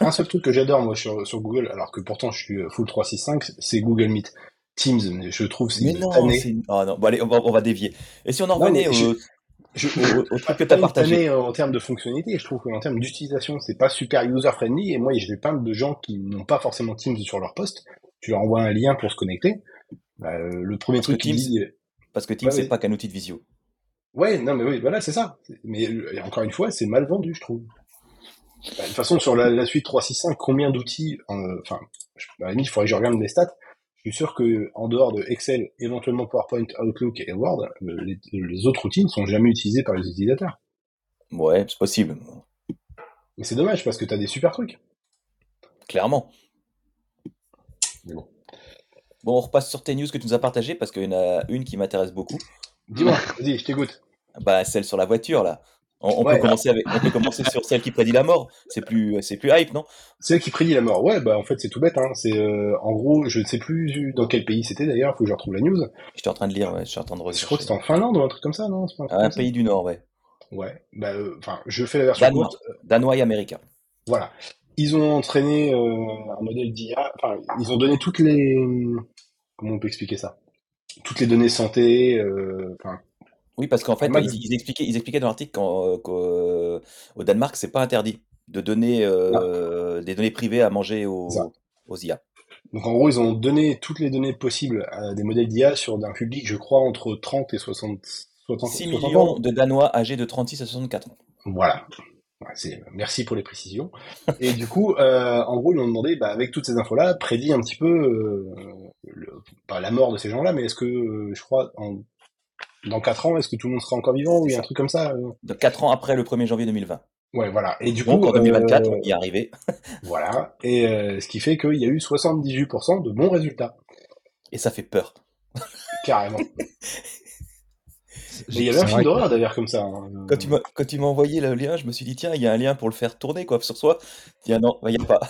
Un seul truc que j'adore moi sur, sur Google, alors que pourtant je suis euh, full 365, c'est Google Meet. Teams, je trouve c'est Mais une non, tannée. Oh non, bon allez, on va, on va dévier. Et si on en revenait au, Je, au- au truc que tu as partagé tannée en termes de fonctionnalité, je trouve qu'en termes d'utilisation, c'est pas super user friendly. Et moi, j'ai plein de gens qui n'ont pas forcément Teams sur leur poste. Tu leur envoies un lien pour se connecter. Bah, euh, le premier Parce que truc qu'ils Teams- disent, parce que Teams Ouais, c'est ouais. pas qu'un outil de visio. Ouais, non, mais oui, voilà, c'est ça. Mais euh, encore une fois, c'est mal vendu, je trouve. Bah, de toute façon, sur la, la suite 365, combien d'outils, enfin, à la limite, il faudrait que je regarde les stats. Je suis sûr que en dehors de Excel, éventuellement PowerPoint, Outlook et Word, euh, les, les autres outils ne sont jamais utilisés par les utilisateurs. Ouais, c'est possible, Mais c'est dommage parce que t'as des super trucs. clairement. Mais bon. Bon, on repasse sur tes news que tu nous as partagées parce qu'il y en a une qui m'intéresse beaucoup. Dis-moi, vas-y, je t'écoute. Bah celle sur la voiture là. On, peut commencer avec, on peut commencer sur celle qui prédit la mort. C'est plus, c'est plus hype, non? Celle qui prédit la mort. Ouais, bah en fait c'est tout bête. Hein. C'est euh, en gros, je ne sais plus dans quel pays c'était d'ailleurs. Faut que je retrouve la news. J'étais en train de lire. Ouais, je suis en train de Je crois que c'était en Finlande ou un truc comme ça, non? Un, pays du Nord, ouais. Ouais. Bah, euh, enfin, je fais la version Danois, Danois et américain. Voilà. Ils ont entraîné euh, un modèle d'IA. Enfin, ils ont donné toutes les. Comment on peut expliquer ça? Toutes les données santé. Enfin oui, parce qu'en fait, ils, expliquaient, ils expliquaient dans l'article qu'au euh, Danemark, c'est pas interdit de donner euh, des données privées à manger aux, aux, IA. Donc en gros, ils ont donné toutes les données possibles à des modèles d'IA sur un public, je crois, entre 30 et 60, 6 millions de Danois âgés de 36 à 64 ans. Voilà. Merci pour les précisions. Et du coup, euh, en gros, ils ont demandé, bah, avec toutes ces infos-là, prédit un petit peu, pas la mort de ces gens-là, mais est-ce que, je crois, en dans 4 ans, est-ce que tout le monde sera encore vivant ou il y a un truc comme ça euh De 4 ans après le 1er janvier 2020. Ouais, voilà. Et du Donc, coup, en 2024, euh, on y est arrivé. voilà. Et euh, ce qui fait qu'il y a eu 78% de bons résultats. Et ça fait peur. Carrément. Mais il y avait un film d'horreur d'ailleurs comme ça. Hein. Quand tu m'as envoyé le lien, je me suis dit tiens, il y a un lien pour le faire tourner quoi sur soi. Tiens non, il n'y a pas.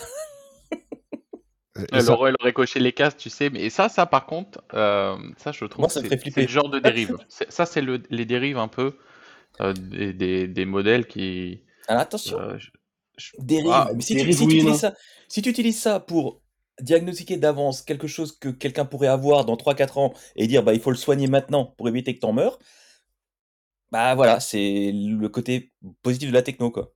Elle, aurait, coché les cases, tu sais. Mais ça, ça par contre, euh, ça je trouve c'est le genre de dérive. ça, c'est le, les dérives un peu euh, des, des, modèles qui. Alors attention. Euh, dérive. Ah, mais si, tu, si, tu utilises ça, si tu utilises ça pour diagnostiquer d'avance quelque chose que quelqu'un pourrait avoir dans 3-4 ans et dire bah il faut le soigner maintenant pour éviter que tu en meurs, bah voilà, c'est le côté positif de la techno quoi.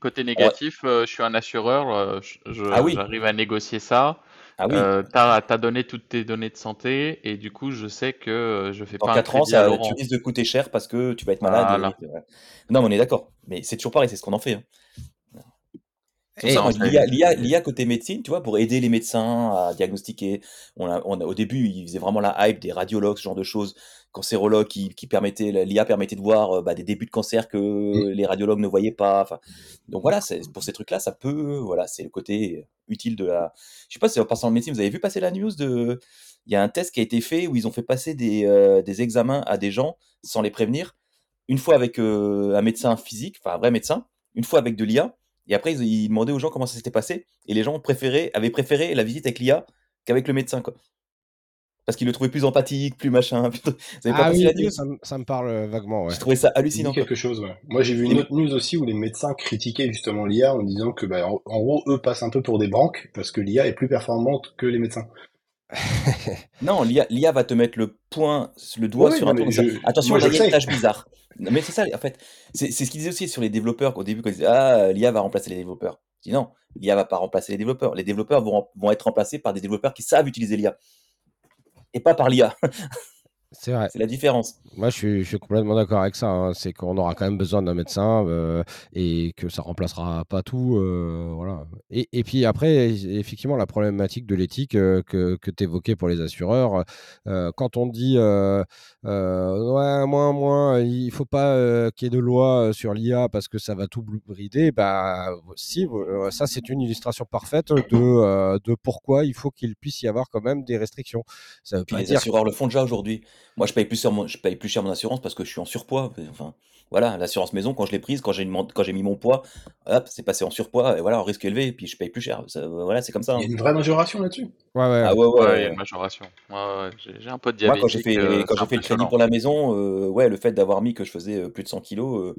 Côté négatif, euh, je suis un assureur, euh, ah j'arrive à négocier ça. Ah oui. Euh, tu as, donné toutes tes données de santé et du coup, je sais que je fais pas un 4 ans, ça, tu risques de coûter cher parce que tu vas être malade. Non, mais on est d'accord. Mais c'est toujours pareil, c'est ce qu'on en fait. Hein. L'IA côté médecine, tu vois, pour aider les médecins à diagnostiquer. On on au début, ils faisaient vraiment la hype des radiologues, ce genre de choses cancérologue qui, qui permettait, l'IA permettait de voir euh, bah, des débuts de cancer que mmh. les radiologues ne voyaient pas. Enfin, donc voilà, pour ces trucs-là, ça peut, voilà, c'est le côté utile de la. Je sais pas si en passant en médecine, vous avez vu passer la news de. Il y a un test qui a été fait où ils ont fait passer des, euh, des examens à des gens sans les prévenir. Une fois avec euh, un médecin physique, enfin un vrai médecin, une fois avec de l'IA. Et après, ils, ils, demandaient aux gens comment ça s'était passé. Et les gens préféraient, avaient préféré la visite avec l'IA qu'avec le médecin. Quoi parce qu'il le trouvait plus empathique, plus machin. Vous avez pas ah oui, la news ça, me parle euh, vaguement. Ouais. Je trouvais ça hallucinant. quelque chose. Ouais. Moi, j'ai vu une autre news aussi où les médecins critiquaient justement l'IA en disant que, bah, en, gros, eux passent un peu pour des branques parce que l'IA est plus performante que les médecins. non, l'IA va te mettre le point, le doigt sur un point. Attention, il y a une tâche bizarre. mais c'est ça, en fait. C'est ce qu'ils disaient aussi sur les développeurs au début quand ils disaient Ah, l'IA va remplacer les développeurs. Je dis non, l'IA va pas remplacer les développeurs. Les développeurs vont, vont être remplacés par des développeurs qui savent utiliser l'IA et pas par l'IA. C'est vrai. C'est la différence. Moi, je suis, complètement d'accord avec ça. Hein. C'est qu'on aura quand même besoin d'un médecin euh, et que ça remplacera pas tout. Euh, voilà. Et, et, puis après, effectivement, la problématique de l'éthique euh, que, que tu évoquais pour les assureurs, quand on dit ouais, moins, moins, il faut pas qu'il y ait de loi sur l'IA parce que ça va tout brider, bah, si, ça, c'est une illustration parfaite de, de pourquoi il faut qu'il puisse y avoir quand même des restrictions. Ça veut pas les assureurs le font déjà aujourd'hui. Moi, je paye plus, mon, je paye plus cher mon assurance parce que je suis en surpoids. Enfin, voilà, l'assurance maison, quand je l'ai prise, quand j'ai mis mon poids, hop, c'est passé en surpoids, et voilà, en risque élevé, et puis je paye plus cher. voilà, c'est comme ça. Il y a hein. une vraie majoration là-dessus. Ouais, ouais. Ah ouais, ouais, il y a une majoration. j'ai un peu de diabète. Moi, quand j'ai fait, euh, quand j'ai fait le crédit pour la maison, euh, ouais, le fait d'avoir mis que je faisais euh, plus de 100 kilos,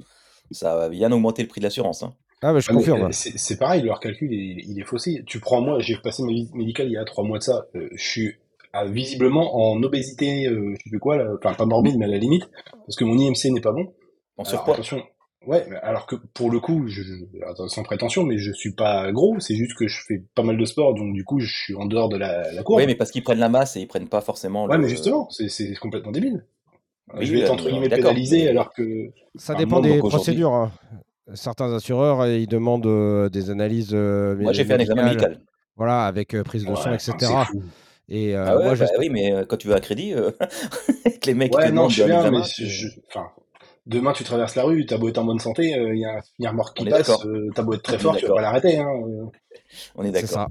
ça a bien augmenté le prix de l'assurance. Hein. Ah, bah, je ah, confirme. C'est pareil, leur calcul, il, il, est faussé. Tu prends moi, j'ai passé ma visite médicale il y a trois mois de ça. je suis visiblement en obésité, euh, je sais plus quoi, enfin pas morbide, mais à la limite, parce que mon IMC n'est pas bon. En surpoids. Attention. Ouais, alors que pour le coup, je, sans prétention, mais je suis pas gros, c'est juste que je fais pas mal de sport, donc du coup, je suis en dehors de la, la courbe. Oui, mais parce qu'ils prennent la masse et ils prennent pas forcément. Ouais, mais justement, c'est complètement débile. je vais être entre guillemets pénalisé alors que. Ça dépend des procédures. Hein. Certains assureurs, ils demandent euh, des analyses. Euh, Moi, j'ai fait un examen médical. Voilà, avec prise de sang, etc. Et euh, ah moi, bah oui, mais euh, quand tu veux un crédit, euh, les mecs ouais, non, je viens, mais je... enfin, demain tu traverses la rue, t'as beau être en bonne santé, il y, a, y a un mort qui passe, t'as beau être très fort, tu vas pas l'arrêter. Hein, On est d'accord. C'est ça.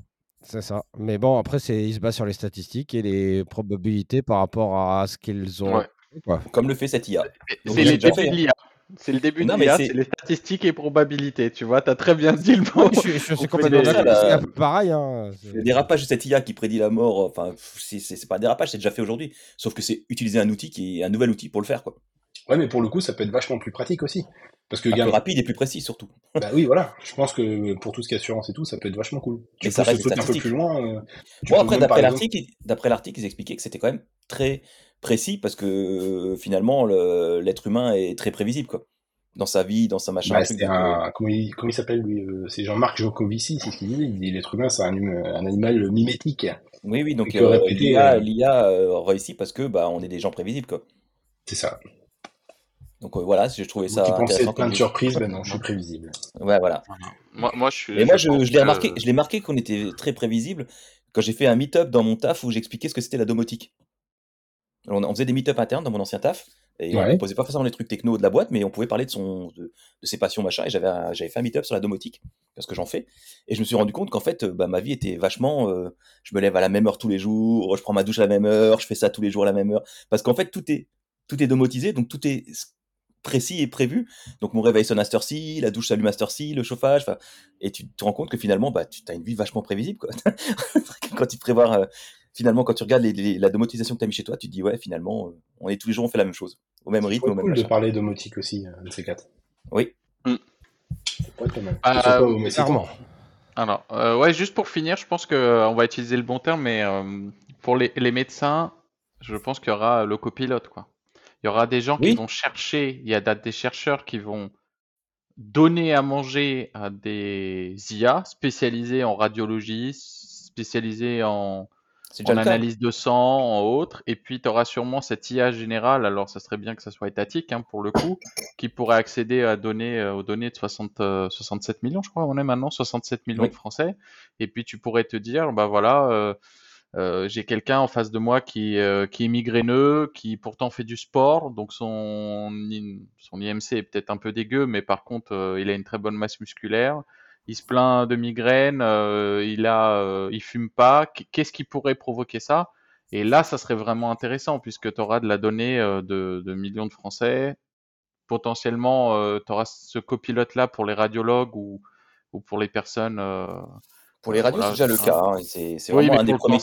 C'est ça. Mais bon, après, il se base sur les statistiques et les probabilités par rapport à ce qu'ils ont. Comme le fait cette IA. C'est les débuts de l'IA. C'est le début Non, de l'IA, c'est- les statistiques et probabilités. Tu vois, t'as très bien dit le mot. Je, je suis complètement d'accord. C'est la- un peu pareil. Hein. Le dérapage de cette IA qui prédit la mort, enfin, pff, c'est pas un dérapage, c'est déjà fait aujourd'hui. Sauf que c'est utiliser un outil qui est un nouvel outil pour le faire, quoi. Ouais, mais pour le coup, ça peut être vachement plus pratique aussi. Parce que, Un peu rapide et plus précis, surtout. bah oui, voilà. Je pense que pour tout ce qui est assurance et tout, ça peut être vachement cool. Tu Mais ça reste un peu plus loin. euh, Bon, après, d'après exemple- l'article, d'après l'article, ils expliquaient que c'était quand même très précis parce que euh, finalement, le- l'être humain est très prévisible, quoi. Dans sa vie, dans sa machin. Bah, euh, un, comment il, comment il s'appelle lui euh, C'est Jean-Marc Jocovici, c'est ce qu'il dit. Il dit l'être humain, c'est un, un animal mimétique. Oui, oui, donc euh, l'IA, euh, l'IA réussit parce que bah, on est des gens prévisibles, quoi. C'est ça. Donc euh, voilà, j'ai trouvé ça tu pensais plein de surprises, ben non, je suis prévisible. Ouais, voilà. Moi, moi, je suis. Et moi, je, l'ai que- remarqué, je l'ai marqué qu'on était très prévisible quand j'ai fait un meet-up dans mon taf où j'expliquais ce que c'était la domotique. Alors, on, faisait des meet-up internes dans mon ancien taf et on Ouais. proposait pas forcément les trucs techno de la boîte, mais on pouvait parler de son, de, de ses passions machin. Et j'avais, j'avais fait un meet-up sur la domotique parce que j'en fais. Et je me suis rendu compte qu'en fait, bah, ma vie était vachement. euh, je me lève à la même heure tous les jours, je prends ma douche à la même heure, je fais ça tous les jours à la même heure. Parce qu'en fait, tout est, tout est domotisé, donc tout est précis et prévu. Donc mon réveil sonne à cette heure-ci, la douche s'allume à cette heure-ci, le chauffage, et tu te rends compte que finalement, bah, tu as une vie vachement prévisible. Quoi. quand tu te prévois, euh, finalement, quand tu regardes les- les- la domotisation que tu as mis chez toi, tu te dis, ouais, finalement, euh, on est tous les jours, on fait la même chose, au même C'est rythme, au même cool de machin. parler domotique aussi, euh, de ces quatre. Oui. Mal. Ah, c'est Clairement. Alors, euh, ouais, juste pour finir, je pense que euh, on va utiliser le bon terme, mais euh, pour les, les médecins, je pense qu'il y aura le copilote, quoi. Il y aura des gens Oui. qui vont chercher, il y a des chercheurs qui vont donner à manger à des IA spécialisés en radiologie, spécialisés en, C'est en analyse de sang, en autre, et puis tu auras sûrement cette IA générale, alors ça serait bien que ça soit étatique hein, pour le coup, qui pourrait accéder à euh, aux données de 60, euh, 67 millions, je crois, on est maintenant 67 millions Oui. de Français, et puis tu pourrais te dire, bah voilà, euh, euh, j'ai quelqu'un en face de moi qui, qui est migraineux, qui pourtant fait du sport, donc son, IMC est peut-être un peu dégueu, mais par contre, il a une très bonne masse musculaire. Il se plaint de migraine, euh, il a, euh, il fume pas. Qu- Qu'est-ce qui pourrait provoquer ça? Et là, ça serait vraiment intéressant puisque tu auras de la donnée euh, de, de millions de Français. Potentiellement, tu auras ce copilote-là pour les radiologues ou, ou pour les personnes. Pour les radios, Voilà, c'est déjà le cas. hein, C'est oui, vraiment un des premiers.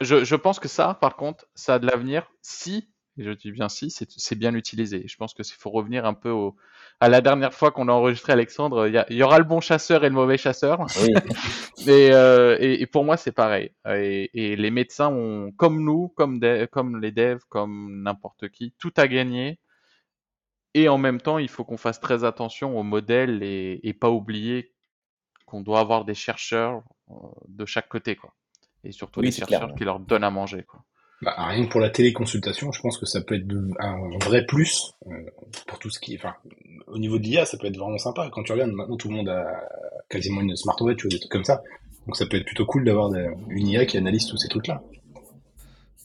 je, je pense que ça, par contre, ça a de l'avenir si, et je dis bien si, c'est c'est bien utilisé. Je pense que s'il faut revenir un peu au, à la dernière fois qu'on a enregistré Alexandre, il y, aura le bon chasseur et le mauvais chasseur. Oui. Et, euh, et, et pour moi, c'est pareil. Et, et les médecins ont, comme nous, comme, les devs, comme n'importe qui, tout à gagner. Et en même temps, il faut qu'on fasse très attention aux modèles et, pas oublier qu'on doit avoir des chercheurs euh, de chaque côté, quoi. Et surtout Oui, des chercheurs clair. qui leur donnent à manger, quoi. Bah, rien que pour la téléconsultation, je pense que ça peut être un vrai plus euh, pour tout ce qui, enfin, au niveau de l'IA, ça peut être vraiment sympa. Quand tu regardes, maintenant tout le monde a quasiment une smartwatch ou des trucs comme ça, donc ça peut être plutôt cool d'avoir une IA qui analyse tous ces trucs-là.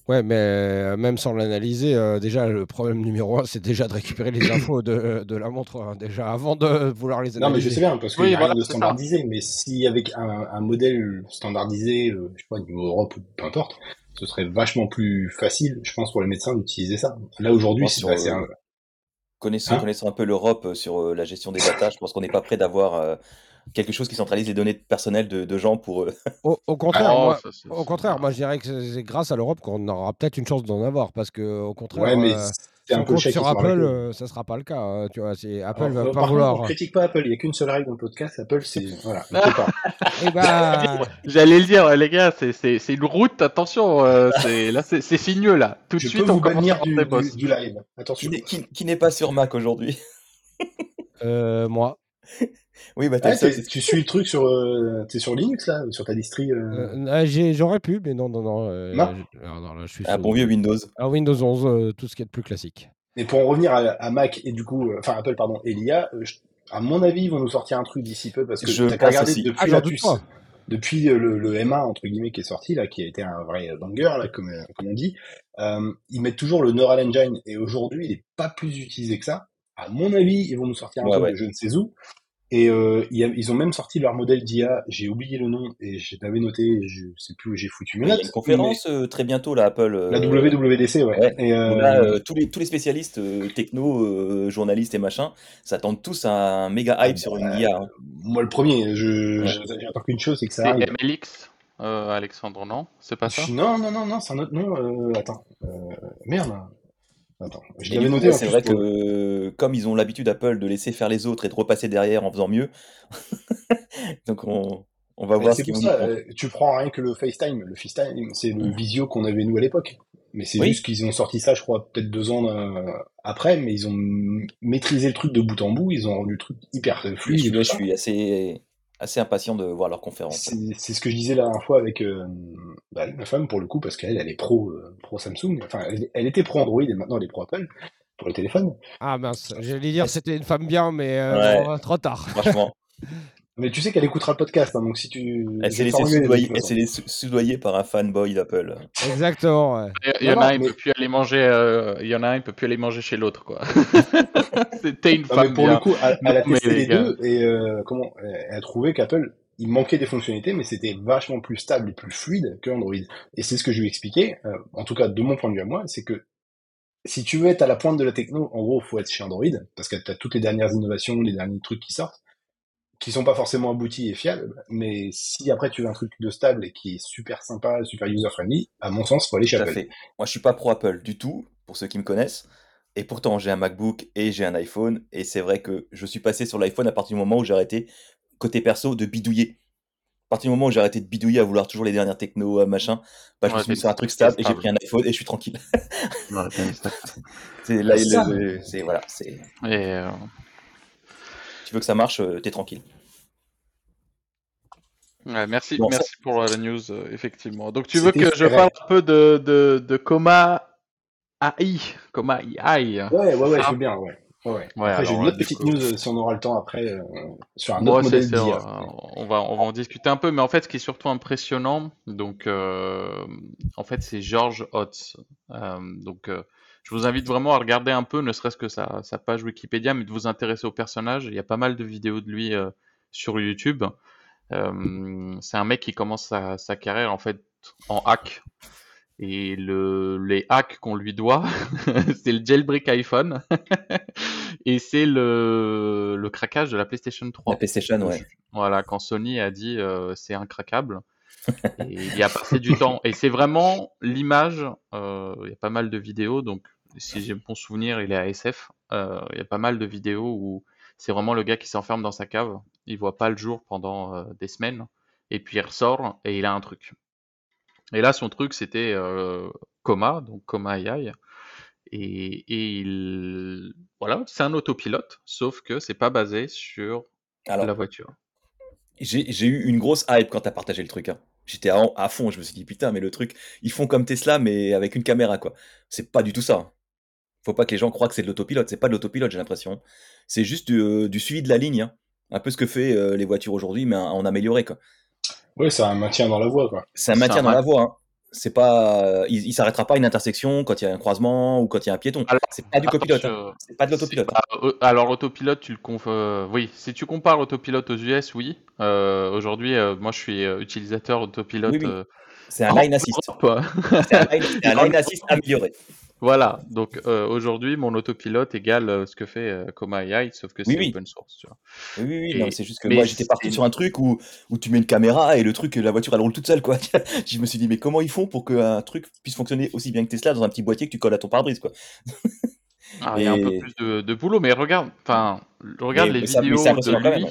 Ouais, mais euh, même sans l'analyser, euh, déjà, le problème numéro un, c'est déjà de récupérer les infos de, de la montre, hein, déjà avant de vouloir les analyser. Non, mais je sais bien, parce qu'il Oui, n'y a voilà, rien de ça. standardisé, mais si avec un, un modèle standardisé, euh, je sais pas, au niveau Europe ou peu importe, ce serait vachement plus facile, je pense, pour les médecins d'utiliser ça. Là, aujourd'hui, c'est sur, bah, c'est euh, un... Connaissant, Hein connaissant un peu l'Europe euh, sur euh, la gestion des data, je pense qu'on n'est pas prêt d'avoir quelque chose qui centralise les données personnelles de, de gens pour eux. Au, au contraire, Oh, moi, ça, au contraire, moi je dirais que c'est c'est grâce à l'Europe qu'on aura peut-être une chance d'en avoir, parce que au contraire, Ouais, mais euh, c'est si un on peu le sur Apple, euh, ça sera pas le cas. hein, tu vois, c'est Apple Alors, va euh, pas par contre, vouloir. on critique pas Apple, il n'y a qu'une seule règle dans le podcast, Apple, c'est... Voilà, ben, J'allais le dire, les gars, c'est- c'est c'est une route, attention, euh, c'est là, c'est signeux, là. Tout de Je suite, peux on vous commence à du, boss. du, du live, Qui attention. qui n'est pas sur Mac aujourd'hui. euh, moi, Oui, bah Ah, c'est- tu suis le truc sur, euh, t'es sur Linux là, sur ta distri. euh, euh, ah, j'ai- j'aurais pu, mais non, non, non. euh, Non. ah, non, là, je suis un sur bon vieux Windows. ah, Windows 11, euh, tout ce qui est de plus classique. Mais pour en revenir à, à Mac et du coup, euh, enfin Apple pardon et l'IA, euh, à mon avis ils vont nous sortir un truc d'ici peu parce que Je t'as regarder aussi. depuis Ah, la puce, depuis le, le M1 entre guillemets qui est sorti là, qui a été un vrai banger là comme comme on dit, euh, ils mettent toujours le Neural Engine et aujourd'hui il est pas plus utilisé que ça. À mon avis ils vont nous sortir un Ouais, truc ouais. de je ne sais où Et euh, ils ont même sorti leur modèle d'IA. J'ai oublié le nom et je l'avais noté. Je sais plus où j'ai foutu mes Il y a notes. une conférence euh, très bientôt, là, Apple. mais- La euh, WWDC, ouais. ouais. Et, où euh, là, euh, tous, les, tous les spécialistes euh, techno, euh, journalistes et machin, s'attendent tous à un méga hype Ah, sur bah, une IA. hein. moi, le premier, je, Ouais. j'attends qu'une chose, c'est que ça C'est arrive. MLX, euh, Alexandre, non? C'est pas ça? Non, non, non, non, c'est un autre nom. Euh, attends. Euh, merde. Attends. Je l'avais noté c'est vrai que comme ils ont l'habitude Apple de laisser faire les autres et de repasser derrière en faisant mieux, donc on, on va Mais voir ce c'est qu'ils pour ça, euh, tu prends rien que le FaceTime. Le FaceTime, c'est le Mhm. visio qu'on avait nous à l'époque. Mais c'est Oui. juste qu'ils ont sorti ça, je crois, peut-être deux ans euh, après, mais ils ont maîtrisé le truc de bout en bout, ils ont rendu le truc hyper fluide. je suis assez, assez impatient de voir leur conférence. C'est ce que je disais la dernière fois avec, euh, bah, avec ma femme, pour le coup, parce qu'elle, elle est pro, euh, pro Samsung. Enfin, elle, elle était pro Android et maintenant elle est pro Apple pour le téléphone. Ah mince, j'allais dire c'était une femme bien, mais euh, Ouais. bon, trop tard. Franchement, Mais tu sais qu'elle écoutera le podcast, hein, donc si tu. elle s'est laissée soudoyer, toute elle façon. s'est laissée soudoyer par un fanboy d'Apple. Exactement. ouais. Il y- en a il peut plus aller manger, il y en a un, il peut plus aller manger chez l'autre, quoi. C'était une Non, mais femme pour bien. le coup, elle, elle a testé les deux et euh, comment elle a trouvé qu'Apple il manquait des fonctionnalités, mais c'était vachement plus stable et plus fluide que Android. Et c'est ce que je lui ai expliqué, euh, en tout cas de mon point de vue à moi, c'est que si tu veux être à la pointe de la techno, en gros, faut être chez Android parce que tu as toutes les dernières innovations, les derniers trucs qui sortent, qui sont pas forcément aboutis et fiables. Mais si après tu veux un truc de stable et qui est super sympa, super user friendly, à mon sens, faut aller chez Apple. fait. Moi, je suis pas pro Apple du tout, pour ceux qui me connaissent. Et pourtant, j'ai un MacBook et j'ai un iPhone. Et c'est vrai que je suis passé sur l'iPhone à partir du moment où j'ai arrêté, côté perso, de bidouiller. À partir du moment où j'ai arrêté de bidouiller à vouloir toujours les dernières techno, euh, machin, bah, je me suis mis sur un truc stable et j'ai pris un iPhone et je suis tranquille. Ouais. C'est là, C'est voilà. Et, euh, Tu veux que ça marche, euh, t'es tranquille. ouais, merci, Bon, ça- merci pour la news, euh, effectivement. Donc, tu veux que je parle un peu de, de, de Coma AI, Coma AI. Ouais, ouais, ouais, Ah. je veux bien, ouais. Ouais, ouais. Ouais, après, j'ai une autre petite coup- news euh, si on aura le temps après euh, sur un autre modèle d'IA. on, va, on va en discuter un peu, mais en fait, ce qui est surtout impressionnant, donc, euh, en fait, c'est George Hotz. Euh, donc, euh, je vous invite vraiment à regarder un peu, ne serait-ce que sa, sa page Wikipédia, mais de vous intéresser au personnage. Il y a pas mal de vidéos de lui euh, sur YouTube. Euh, c'est un mec qui commence sa, sa carrière en fait en hack. Et le, les hacks qu'on lui doit, c'est le jailbreak iPhone et c'est le, le craquage de la PlayStation 3. La PlayStation, ouais. Voilà, quand Sony a dit euh, c'est incraquable. Et il a passé du temps. Et c'est vraiment l'image. euh, il y a pas mal de vidéos. Donc, si j'ai bon souvenir, il est à SF. euh, il y a pas mal de vidéos où c'est vraiment le gars qui s'enferme dans sa cave. Il voit pas le jour pendant des semaines. Et puis il ressort et il a un truc. Et là, son truc, c'était euh, Coma, donc Coma AI. Et, et il... voilà, c'est un autopilote, sauf que c'est pas basé sur Alors, la voiture. j'ai eu une grosse hype quand t'as partagé le truc. hein. J'étais à, à fond, je me suis dit putain, mais le truc, ils font comme Tesla, mais avec une caméra, quoi. C'est pas du tout ça. hein. Faut pas que les gens croient que c'est de l'autopilote. C'est pas de l'autopilote, j'ai l'impression. C'est juste du, euh, du suivi de la ligne. hein. Un peu ce que fait euh, les voitures aujourd'hui, mais en amélioré, quoi. Ouais, c'est un maintien dans la voie, quoi. C'est un maintien un dans la voie. hein. C'est pas, euh, il, il s'arrêtera pas à une intersection quand il y a un croisement ou quand il y a un piéton. Alors, C'est pas du copilote. hein. C'est pas de l'autopilote. c'est pas- euh, alors, autopilote, tu le conf... euh, oui, si tu compares autopilote aux US, oui. Euh, Aujourd'hui, euh, moi, je suis euh, utilisateur autopilote. Oui, oui. euh, C'est un line assist. Europe. C'est un line, c'est un line assist amélioré. Voilà, donc euh, aujourd'hui, mon autopilote égale euh, ce que fait euh, Coma AI, sauf que c'est oui. open source. Tu vois. Oui, oui, oui, Et- c'est juste que mais moi j'étais parti sur un truc où, où tu mets une caméra et le truc, la voiture elle roule toute seule quoi. je me suis dit, mais comment ils font pour qu'un truc puisse fonctionner aussi bien que Tesla dans un petit boîtier que tu colles à ton pare-brise quoi? Ah, Il y a un peu plus de, de boulot, mais regarde, regarde Mais- les mais ça- mais vidéos de lui.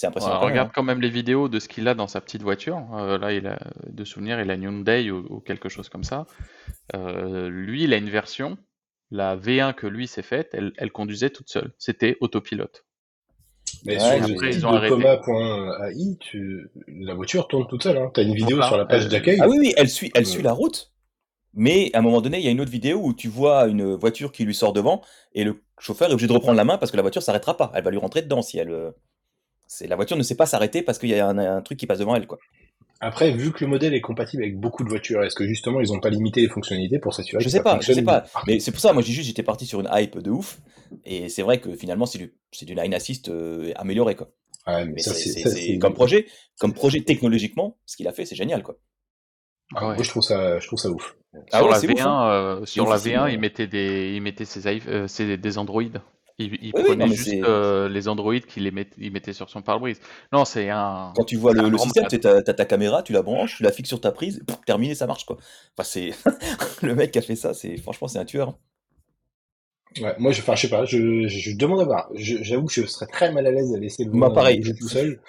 C'est impressionnant. Regarde hein. quand même les vidéos de ce qu'il a dans sa petite voiture. Euh, là, il a de souvenir, il a une Hyundai ou, ou quelque chose comme ça. Euh, lui, il a une version, la V1 que lui s'est faite, elle, elle conduisait toute seule. C'était autopilote. Mais Ouais, sur le après, site ils ont de coma.ai, tu... la voiture tourne toute seule. Hein. Tu as une vidéo sur la page Euh, d'accueil. Ah oui, oui, elle suit, elle Euh. suit la route. Mais à un moment donné, il y a une autre vidéo où tu vois une voiture qui lui sort devant et le chauffeur est obligé de reprendre la main parce que la voiture s'arrêtera pas. Elle va lui rentrer dedans si elle. C'est la voiture ne sait pas s'arrêter parce qu'il y a un, un truc qui passe devant elle quoi. Après, vu que le modèle est compatible avec beaucoup de voitures, est-ce que justement ils n'ont pas limité les fonctionnalités pour s'assurer Je sais pas, je sais pas. Mais c'est pour ça, moi, j'ai juste, j'étais parti sur une hype de ouf. Et c'est vrai que finalement, c'est du, c'est du line assist euh, amélioré, quoi. Ouais, mais Mais c'est comme projet, comme projet technologiquement, ce qu'il a fait, c'est génial, quoi. Ah ouais. Moi, je trouve ça, je trouve ça ouf. Ah sur ouais, la c'est V1, ouf, hein. euh, sur la officiel, V1, ouais. il mettait des, il mettait ses, euh, ses- des Android. Il, il Oui, oui, prenait non, juste euh, les Android qu'il les met- il mettait sur son pare-brise. Non, c'est un. Quand tu vois le, système, tu as, ta caméra, tu la branches, tu la fixes sur ta prise, pff, terminé, ça marche, quoi. Enfin, c'est le mec qui a fait ça, c'est franchement, c'est un tueur. Ouais, moi, je, enfin, je sais pas, je, je demande à voir. J'avoue que je serais très mal à l'aise à laisser le Moi, pareil. tout seul.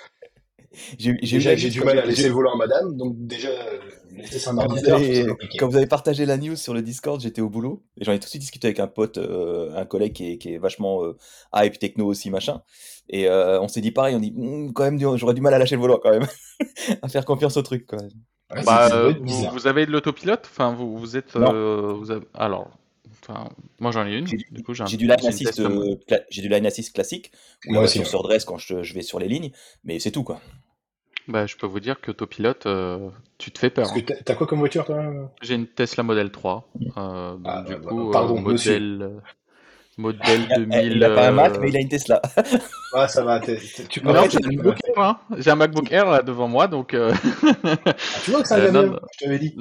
J'ai j'ai j'ai news du mal à laisser volant à madame, donc déjà, euh, laisser ça en Quand vous, avez, quand vous avez partagé la news sur le Discord, j'étais au boulot et j'en ai tout de suite discuté avec un pote, euh, un collègue qui est, qui est vachement euh, hype techno aussi machin. Et euh, on s'est dit pareil, on dit Hum, quand même j'aurais du mal à lâcher le volant quand même, à faire confiance au truc quand même. Ouais, Bah, euh, vous, avez de l'autopilote? Enfin, vous, vous êtes. Non. euh, vous avez- Alors, enfin, moi j'en ai une. J'ai du- Du coup, j'ai un- du line j'ai une assist, Tesla euh, cla- j'ai du line assist classique où Moi aussi, ouais. se redresse quand je, je vais sur les lignes, mais c'est tout quoi. Bah, je peux vous dire qu'autopilote, euh, tu te fais peur. Parce que hein. t'as quoi comme voiture, toi? J'ai une Tesla Model 3. euh, donc, Ah, du bah, coup, bah, pardon, euh, modèle, euh, modèle Il a, 2000. il a pas un Mac, euh, mais il a une Tesla. Ah, ça va, tu Non, connais, j'ai un MacBook Air, hein. J'ai un MacBook Air là devant moi, donc. euh, Ah, tu vois que c'est un Euh, non, gamin, non. je t'avais dit.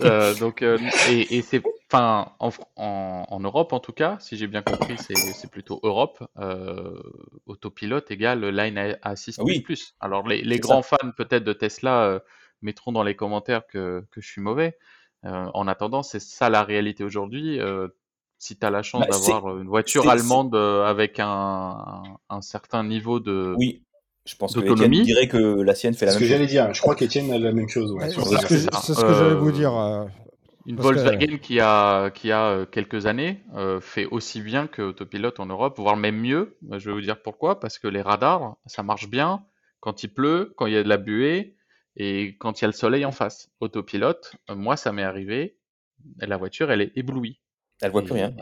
Euh, donc, euh, et, et c'est, enfin, en, Fr- en, en Europe en tout cas, si j'ai bien compris, c'est, plutôt Europe. Euh, autopilote égale line assist Oui. plus. Alors les, grands fans peut-être de Tesla mettront dans les commentaires que, que je suis mauvais. En attendant, c'est ça la réalité aujourd'hui. Si tu as la chance Bah, d'avoir une voiture allemande avec un, un, un certain niveau de, Oui, je pense que. Etienne dirait que la sienne fait la C'est ce même que chose. j'allais dire. Je crois qu'Étienne a la même chose. Ouais, C'est ce que, ce que j'allais vous dire. euh, Une Parce que- Volkswagen qui a, qui a euh, quelques années euh, fait aussi bien que Autopilote en Europe, voire même mieux. Je vais vous dire pourquoi. Parce que les radars, ça marche bien quand il pleut, quand il y a de la buée et quand il y a le soleil en face. Autopilote, euh, moi, ça m'est arrivé. La voiture, elle est éblouie. Elle voit plus rien.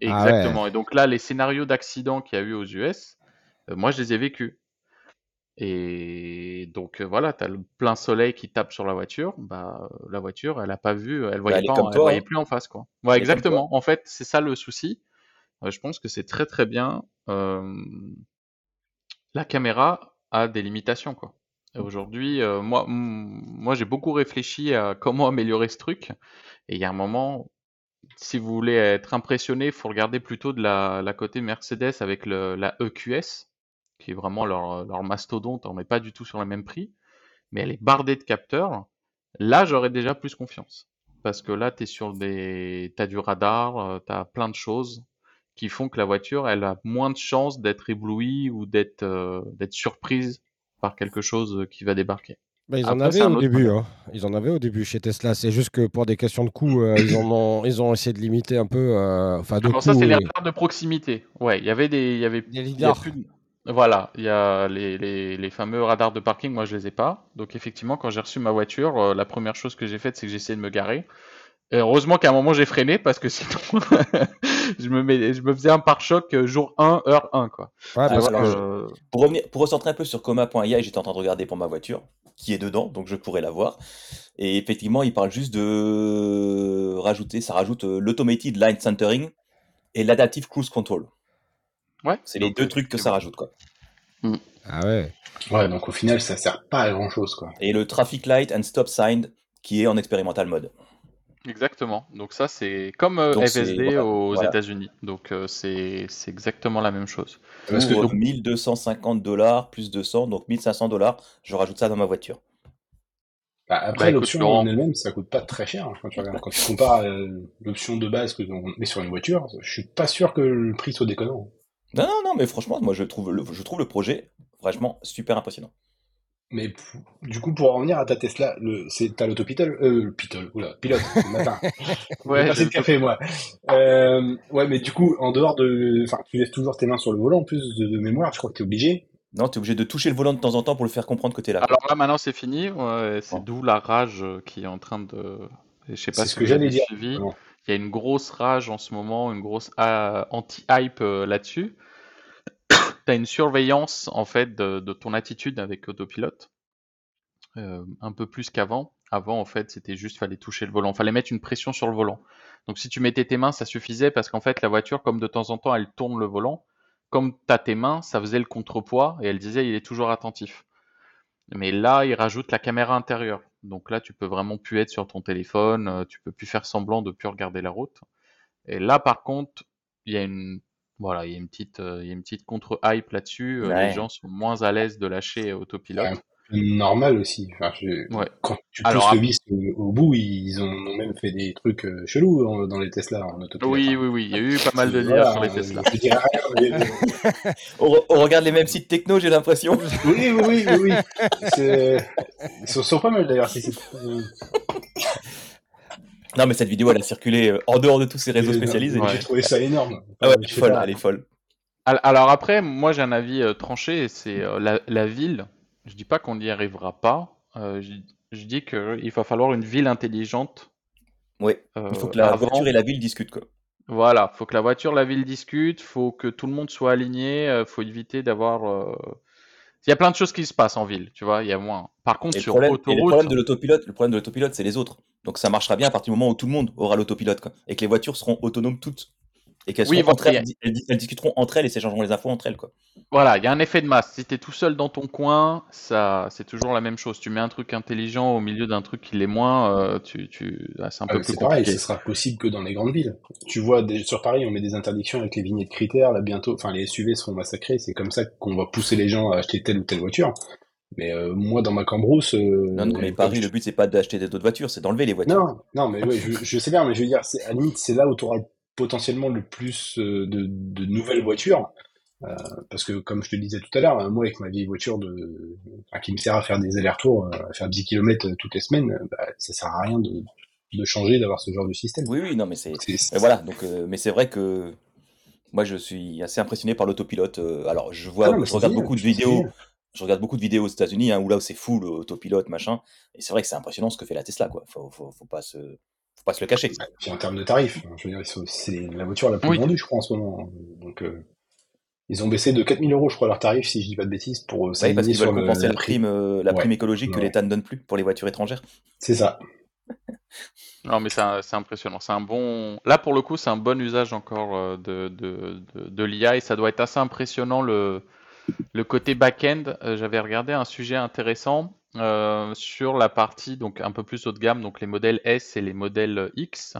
et- Ah ouais. exactement. Et donc là, les scénarios d'accident qu'il y a eu aux US, euh, moi, je les ai vécus. Et donc euh, voilà, tu as le plein soleil qui tape sur la voiture, bah euh, la voiture, elle a pas vu, elle voyait elle est pas, comme elle voyait hein. plus en face quoi. Ouais, exactement. En fait, c'est ça le souci. Euh, je pense que c'est très très bien. Euh, la caméra a des limitations quoi. Et aujourd'hui, euh, moi, moi j'ai beaucoup réfléchi à comment améliorer ce truc. Et il y a un moment, si vous voulez être impressionné, il faut regarder plutôt de la, la côté Mercedes avec le, la EQS, qui est vraiment leur, leur mastodonte. On n'est pas du tout sur le même prix, mais elle est bardée de capteurs. Là, j'aurais déjà plus confiance. Parce que là, tu es sur des. T'as du radar, tu as plein de choses qui font que la voiture, elle a moins de chances d'être éblouie ou d'être euh, d'être surprise par quelque chose qui va débarquer. Bah, ils en avaient au début. hein. Ils en avaient au début chez Tesla. C'est juste que pour des questions de coût, euh, ils, en ont, ils ont essayé de limiter un peu. euh, Enfin, de Alors ça, c'est les radars de proximité. Ouais, il y avait des, il y avait, Des y plus de- Voilà, il y a les, les, les fameux radars de parking. Moi, je les ai pas. Donc effectivement, quand j'ai reçu ma voiture, euh, la première chose que j'ai faite, c'est que j'ai essayé de me garer. Et heureusement qu'à un moment j'ai freiné parce que sinon je me mets, je me faisais un pare-choc euh, jour 1, heure 1 quoi. Ouais, parce voilà, que- je- Euh, Pour, revenir, pour recentrer un peu sur coma.ai, j'étais en train de regarder pour ma voiture, qui est dedans, donc je pourrais la voir. Et effectivement, il parle juste de rajouter, ça rajoute euh, l'automated line centering et l'adaptive cruise control. Ouais. C'est les deux trucs que ça rajoute, quoi. Ah ouais. Ouais, donc au final, ça sert pas à grand chose, quoi. Et le traffic light and stop sign qui est en expérimental mode. Exactement. Donc ça, c'est comme euh, Donc, FSD voilà, aux voilà. États-Unis. Donc euh, c'est c'est exactement la même chose. Parce que Pour 1250 dollars plus 200, donc 1500 dollars, je rajoute ça dans ma voiture. bah, après, Bah, l'option en elle-même, ça coûte pas très cher. hein, quand, tu regardes. quand tu compares euh, l'option de base que on met sur une voiture, je suis pas sûr que le prix soit déconnant. Non, non, non, mais franchement, moi je trouve le, je trouve le projet vraiment super impressionnant. Mais du coup, pour en revenir à ta Tesla, le, c'est, t'as l'autopitol, euh, le pitol, oula, pilote, le matin. Ouais, J'ai pas assez de café, moi. Euh, ouais, mais du coup, en dehors de, enfin, tu laisses toujours tes mains sur le volant, en plus de, de mémoire, je crois que t'es obligé. Non, tu es obligé de toucher le volant de temps en temps pour le faire comprendre que tu es là. Alors là, maintenant, c'est fini. Ouais, c'est Bon. d'où la rage qui est en train de. Je sais pas C'est ce que avez dire. suivi. Il y a une grosse rage en ce moment, une grosse ah, anti-hype euh, là-dessus. tu as une surveillance en fait de, ton attitude avec autopilote, euh, un peu plus qu'avant. Avant, en fait, c'était juste fallait toucher le volant, fallait mettre une pression sur le volant. Donc si tu mettais tes mains, ça suffisait parce qu'en fait, la voiture, comme de temps en temps, elle tourne le volant, comme tu as tes mains, ça faisait le contrepoids et elle disait il est toujours attentif. Mais là, il rajoute la caméra intérieure. Donc là, tu peux vraiment plus être sur ton téléphone, euh, tu peux plus faire semblant de plus regarder la route. Et là, par contre, il y a une voilà, il y a une petite, euh, il y a une petite contre-hype là-dessus. Euh, les gens sont moins à l'aise de lâcher autopilote normal aussi. Enfin, Quand tu pousses le vis au, bout, ils ont même fait des trucs euh, chelous dans les Tesla en autopilote. Oui, oui, oui, il y a eu pas mal de dires sur les Tesla. on, regarde les mêmes sites techno, j'ai l'impression. oui, oui, oui, oui. Ils sont, pas mal d'ailleurs. Non, mais cette vidéo, elle a circulé euh, en dehors de tous ces réseaux spécialisés. J'ai trouvé ça énorme. Ah ouais, elle est folle, elle est folle. Alors après, moi j'ai un avis euh, tranché, c'est la ville je dis pas qu'on n'y arrivera pas. Euh, je, dis qu'il va falloir une ville intelligente. Oui, il faut que la voiture et la ville discutent. Quoi. Voilà, il faut que la voiture et la ville discutent, il faut que tout le monde soit aligné, il euh, faut éviter d'avoir... Euh, il y a plein de choses qui se passent en ville, tu vois, il y a moins. Par contre, sur problème, autoroute... le problème de l'autopilote, le problème de l'autopilote, c'est les autres. Donc ça marchera bien à partir du moment où tout le monde aura l'autopilote, et que les voitures seront autonomes toutes et qu'elles oui, elles, discuteront entre elles et s'échangeront les infos entre elles. Quoi. Voilà, il y a un effet de masse. Si tu es tout seul dans ton coin, ça, c'est toujours la même chose. Tu mets un truc intelligent au milieu d'un truc qui l'est moins, euh, tu, tu... Ah, c'est un ah, peu plus pareil, ce sera possible que dans les grandes villes. Tu vois, sur Paris, on met des interdictions avec les vignettes critères. Là, bientôt, enfin, les SUV seront massacrés. C'est comme ça qu'on va pousser les gens à acheter telle ou telle voiture. Mais euh, moi, dans ma cambrousse. Euh, non, mais Paris, le but, c'est pas d'acheter d'autres voitures, c'est d'enlever les voitures. Non, non, mais oui, je, je, sais bien, mais je veux dire, à la limite, c'est là où tu auras potentiellement le plus euh, de, nouvelles voitures. Euh, parce que comme je te disais tout à l'heure, moi avec ma vieille voiture de, qui me sert à faire des allers-retours, euh, à faire 10 km toutes les semaines, bah, ça sert à rien de, changer, d'avoir ce genre de système. Oui, oui, non, mais c'est, voilà. Donc, mais c'est vrai que moi je suis assez impressionné par l'autopilote. alors je vois, ah je regarde beaucoup de vidéos. Je regarde beaucoup de vidéos aux États-Unis hein, où là où c'est full autopilote machin, et c'est vrai que c'est impressionnant ce que fait la Tesla quoi. Faut, faut, faut pas se faut pas se le cacher. en termes de tarifs, je veux dire, c'est la voiture la plus vendue, je crois, en ce moment. Donc, euh, ils ont baissé de 4000 euros, je crois, leur tarif, si je dis pas de bêtises, pour euh, oui, parce qu'ils veulent compenser la prime, euh, la prime écologique que l'État ne donne plus pour les voitures étrangères. C'est ça. non, mais c'est impressionnant. C'est un bon. Là, pour le coup, c'est un bon usage encore de, de, de, l'IA et ça doit être assez impressionnant le, le côté back-end. J'avais regardé un sujet intéressant euh, sur la partie donc un peu plus haut de gamme, donc les modèles S et les modèles X,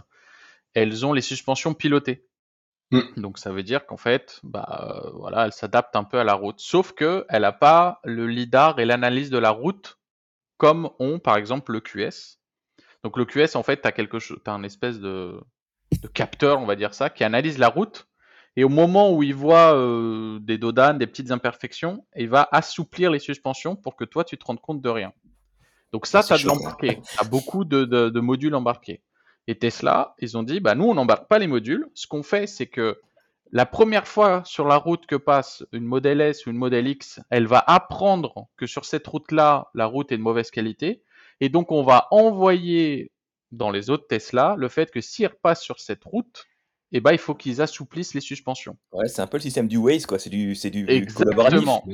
elles ont les suspensions pilotées. Hmm. Donc ça veut dire qu'en fait, bah euh, voilà, elles s'adaptent un peu à la route. Sauf que elle n'a pas le lidar et l'analyse de la route comme ont par exemple le QS. Donc le QS en fait, tu as quelque chose, as un espèce de, de capteur, on va dire ça, qui analyse la route et au moment où il voit euh, des dodanes, des petites imperfections, il va assouplir les suspensions pour que toi, tu te rendes compte de rien. Donc ça, ça de l'embarqué. Tu as beaucoup de, modules embarqués. Et Tesla, ils ont dit, bah, nous, on n'embarque pas les modules. Ce qu'on fait, c'est que la première fois sur la route que passe une modèle S ou une modèle X, elle va apprendre que sur cette route-là, la route est de mauvaise qualité. Et donc, on va envoyer dans les autres Tesla le fait que s'ils repassent sur cette route, et eh ben, il faut qu'ils assouplissent les suspensions. Ouais, c'est un peu le système du Waze, quoi. C'est du, c'est du Exactement.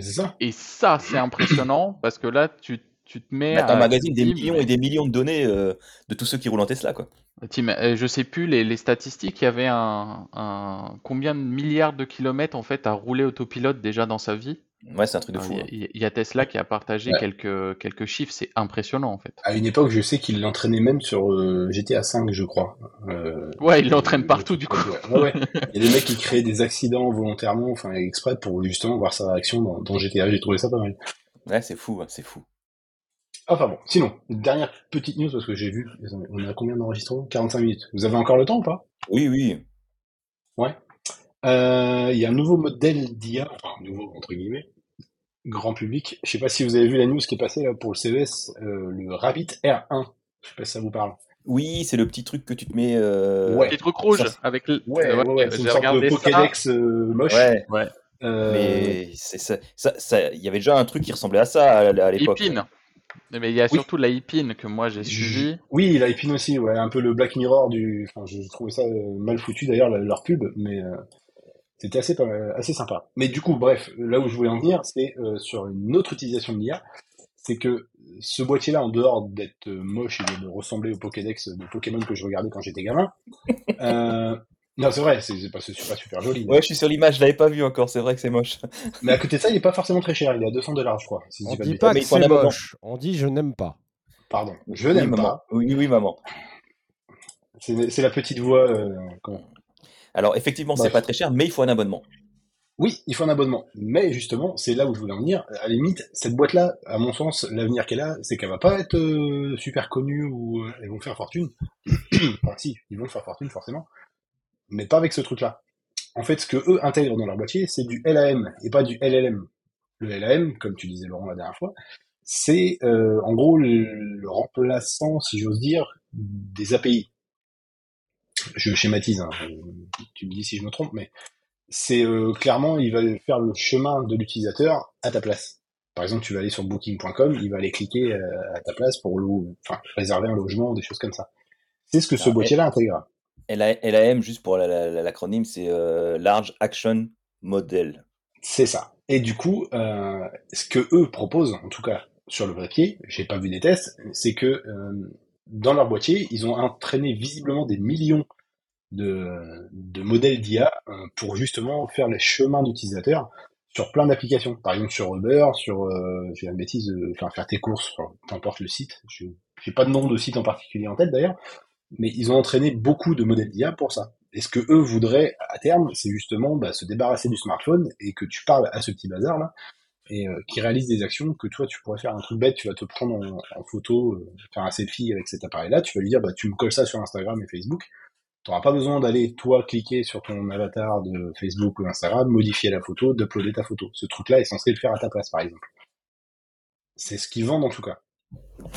Et ça, c'est impressionnant parce que là, tu, tu te mets. un magazine des millions et des millions de données euh, de tous ceux qui roulent en Tesla, quoi. Euh, je sais plus les, les statistiques. Il y avait un, un, combien de milliards de kilomètres en fait à rouler autopilote déjà dans sa vie? Ouais, c'est un truc de fou. Hein. Il y, a Tesla qui a partagé quelques, quelques chiffres, c'est impressionnant en fait. À une époque, je sais qu'il l'entraînait même sur euh, GTA 5, je crois. Euh, ouais, il l'entraîne partout du coup. Ouais, Il y a des mecs qui créent des accidents volontairement, enfin exprès pour justement voir sa réaction dans, GTA. J'ai trouvé ça pas mal. Ouais, c'est fou, hein, c'est fou. Enfin bon, sinon, dernière petite news parce que j'ai vu, on a combien d'enregistrements? 45 minutes. Vous avez encore le temps ou pas? Oui, oui. Ouais. Euh, il y a un nouveau modèle d'IA, enfin nouveau entre guillemets, grand public. Je sais pas si vous avez vu la news qui est passée là, pour le CES, euh, le Rabbit R1. Je sais pas si ça vous parle. Oui, c'est le petit truc que tu te mets. Euh... Ouais. petit truc rouge avec le. Ouais, ouais, ouais, c'est une sorte de Pokédex euh, moche. Ouais. ouais. Euh, mais c'est ça, ça, il y avait déjà un truc qui ressemblait à ça à, l'époque. Ipin. Mais il y a surtout la Ipin que moi j'ai suivi. Oui, la Ipin aussi, ouais, un peu le Black Mirror du. Enfin, je trouvais ça mal foutu d'ailleurs leur pub, mais c'était assez, assez sympa. Mais du coup, bref, là où je voulais en venir, c'est euh, sur une autre utilisation de l'IA. C'est que ce boîtier-là, en dehors d'être moche et de ressembler au Pokédex de Pokémon que je regardais quand j'étais gamin, euh, Non, c'est vrai, c'est pas, c'est pas super joli. Ouais, je suis sur l'image, je l'avais pas vu encore, c'est vrai que c'est moche. Mais à côté de ça, il est pas forcément très cher, il est à 200 dollars, je crois. si je On dis pas de dit bêtises. pas mais que il faut un c'est moche. On dit je n'aime pas. Pardon, je Oui, n'aime pas. Oui, oui, maman. C'est c'est la petite voix. euh, comment Alors, effectivement, c'est Bref. pas très cher, mais il faut un abonnement. Oui, il faut un abonnement. Mais justement, c'est là où je voulais en venir. À la limite, cette boîte-là, à mon sens, l'avenir qu'elle a, c'est qu'elle va pas être euh, super connue ou euh, elles vont faire fortune. enfin, si, ils vont faire fortune forcément, mais pas avec ce truc-là. En fait, ce que eux intègrent dans leur boîtier, c'est du LAM et pas du LLM. Le LAM, comme tu disais Laurent la dernière fois, c'est euh, en gros le, le remplaçant, si j'ose dire, des API. Je schématise, hein, tu me dis si je me trompe, mais c'est euh, clairement, il va faire le chemin de l'utilisateur à ta place. Par exemple, tu vas aller sur booking.com, il va aller cliquer euh, à ta place pour le, enfin, réserver un logement, des choses comme ça. C'est ce que ce Ah, boîtier-là intègre. LA- LAM, juste pour la- la- la- l'acronyme, c'est euh, Large Action Model. C'est ça. Et du coup, ce que eux proposent, en tout cas sur le papier, j'ai pas vu des tests, c'est que dans leur boîtier, ils ont entraîné visiblement des millions de, de modèles d'IA euh, pour justement faire les chemins d'utilisateurs sur plein d'applications. Par exemple sur Uber, sur, euh, j'ai une bêtise, euh, enfin faire tes courses, enfin, le site. Je j'ai pas de nom de site en particulier en tête d'ailleurs, mais ils ont entraîné beaucoup de modèles d'IA pour ça. Et ce que eux voudraient à terme, c'est justement bah, se débarrasser du smartphone et que tu parles à ce petit bazar là et euh, qui réalise des actions que toi tu pourrais faire un truc bête, tu vas te prendre en, en photo, euh, faire un selfie avec cet appareil là, tu vas lui dire bah tu me colles ça sur Instagram et Facebook. Tu n'auras pas besoin d'aller toi cliquer sur ton avatar de Facebook ou d'Instagram, modifier la photo, d'uploader ta photo. Ce truc là est censé le faire à ta place par exemple. C'est ce qu'ils vendent en tout cas.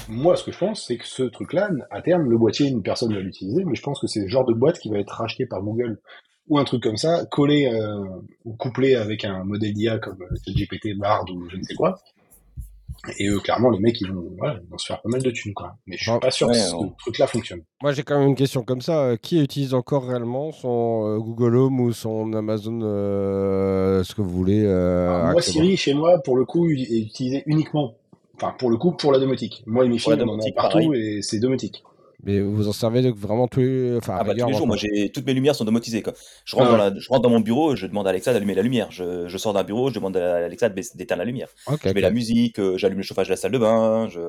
Moi, ce que je pense, c'est que ce truc-là, à terme, le boîtier, une personne va l'utiliser, mais je pense que c'est le genre de boîte qui va être racheté par Google ou un truc comme ça, collé euh, ou couplé avec un modèle d'IA comme euh, ChatGPT, Bard ou je ne sais quoi. Et eux, clairement, les mecs, ils vont, voilà, ils vont se faire pas mal de thunes, quoi. Mais je suis pas sûr ouais, que ce on- truc-là fonctionne. Moi, j'ai quand même une question comme ça. Euh, Qui utilise encore réellement son euh, Google Home ou son Amazon, euh, ce que vous voulez euh, Alors, moi, Siri, chez moi, pour le coup, il est utilisé uniquement, enfin, pour le coup, pour la domotique. Moi et mes filles, on en a domotique, partout pareil. et c'est domotique. Mais vous en servez donc vraiment tous les, enfin, Ah bah tous les jours, moi j'ai toutes mes lumières sont domotisées quoi. Je rentre, Ah dans la- je rentre dans mon bureau, je demande à Alexa d'allumer la lumière. Je, je sors d'un bureau, je demande à Alexa d'éteindre la lumière. Ok, Je mets la musique, euh, j'allume le chauffage de la salle de bain. Je...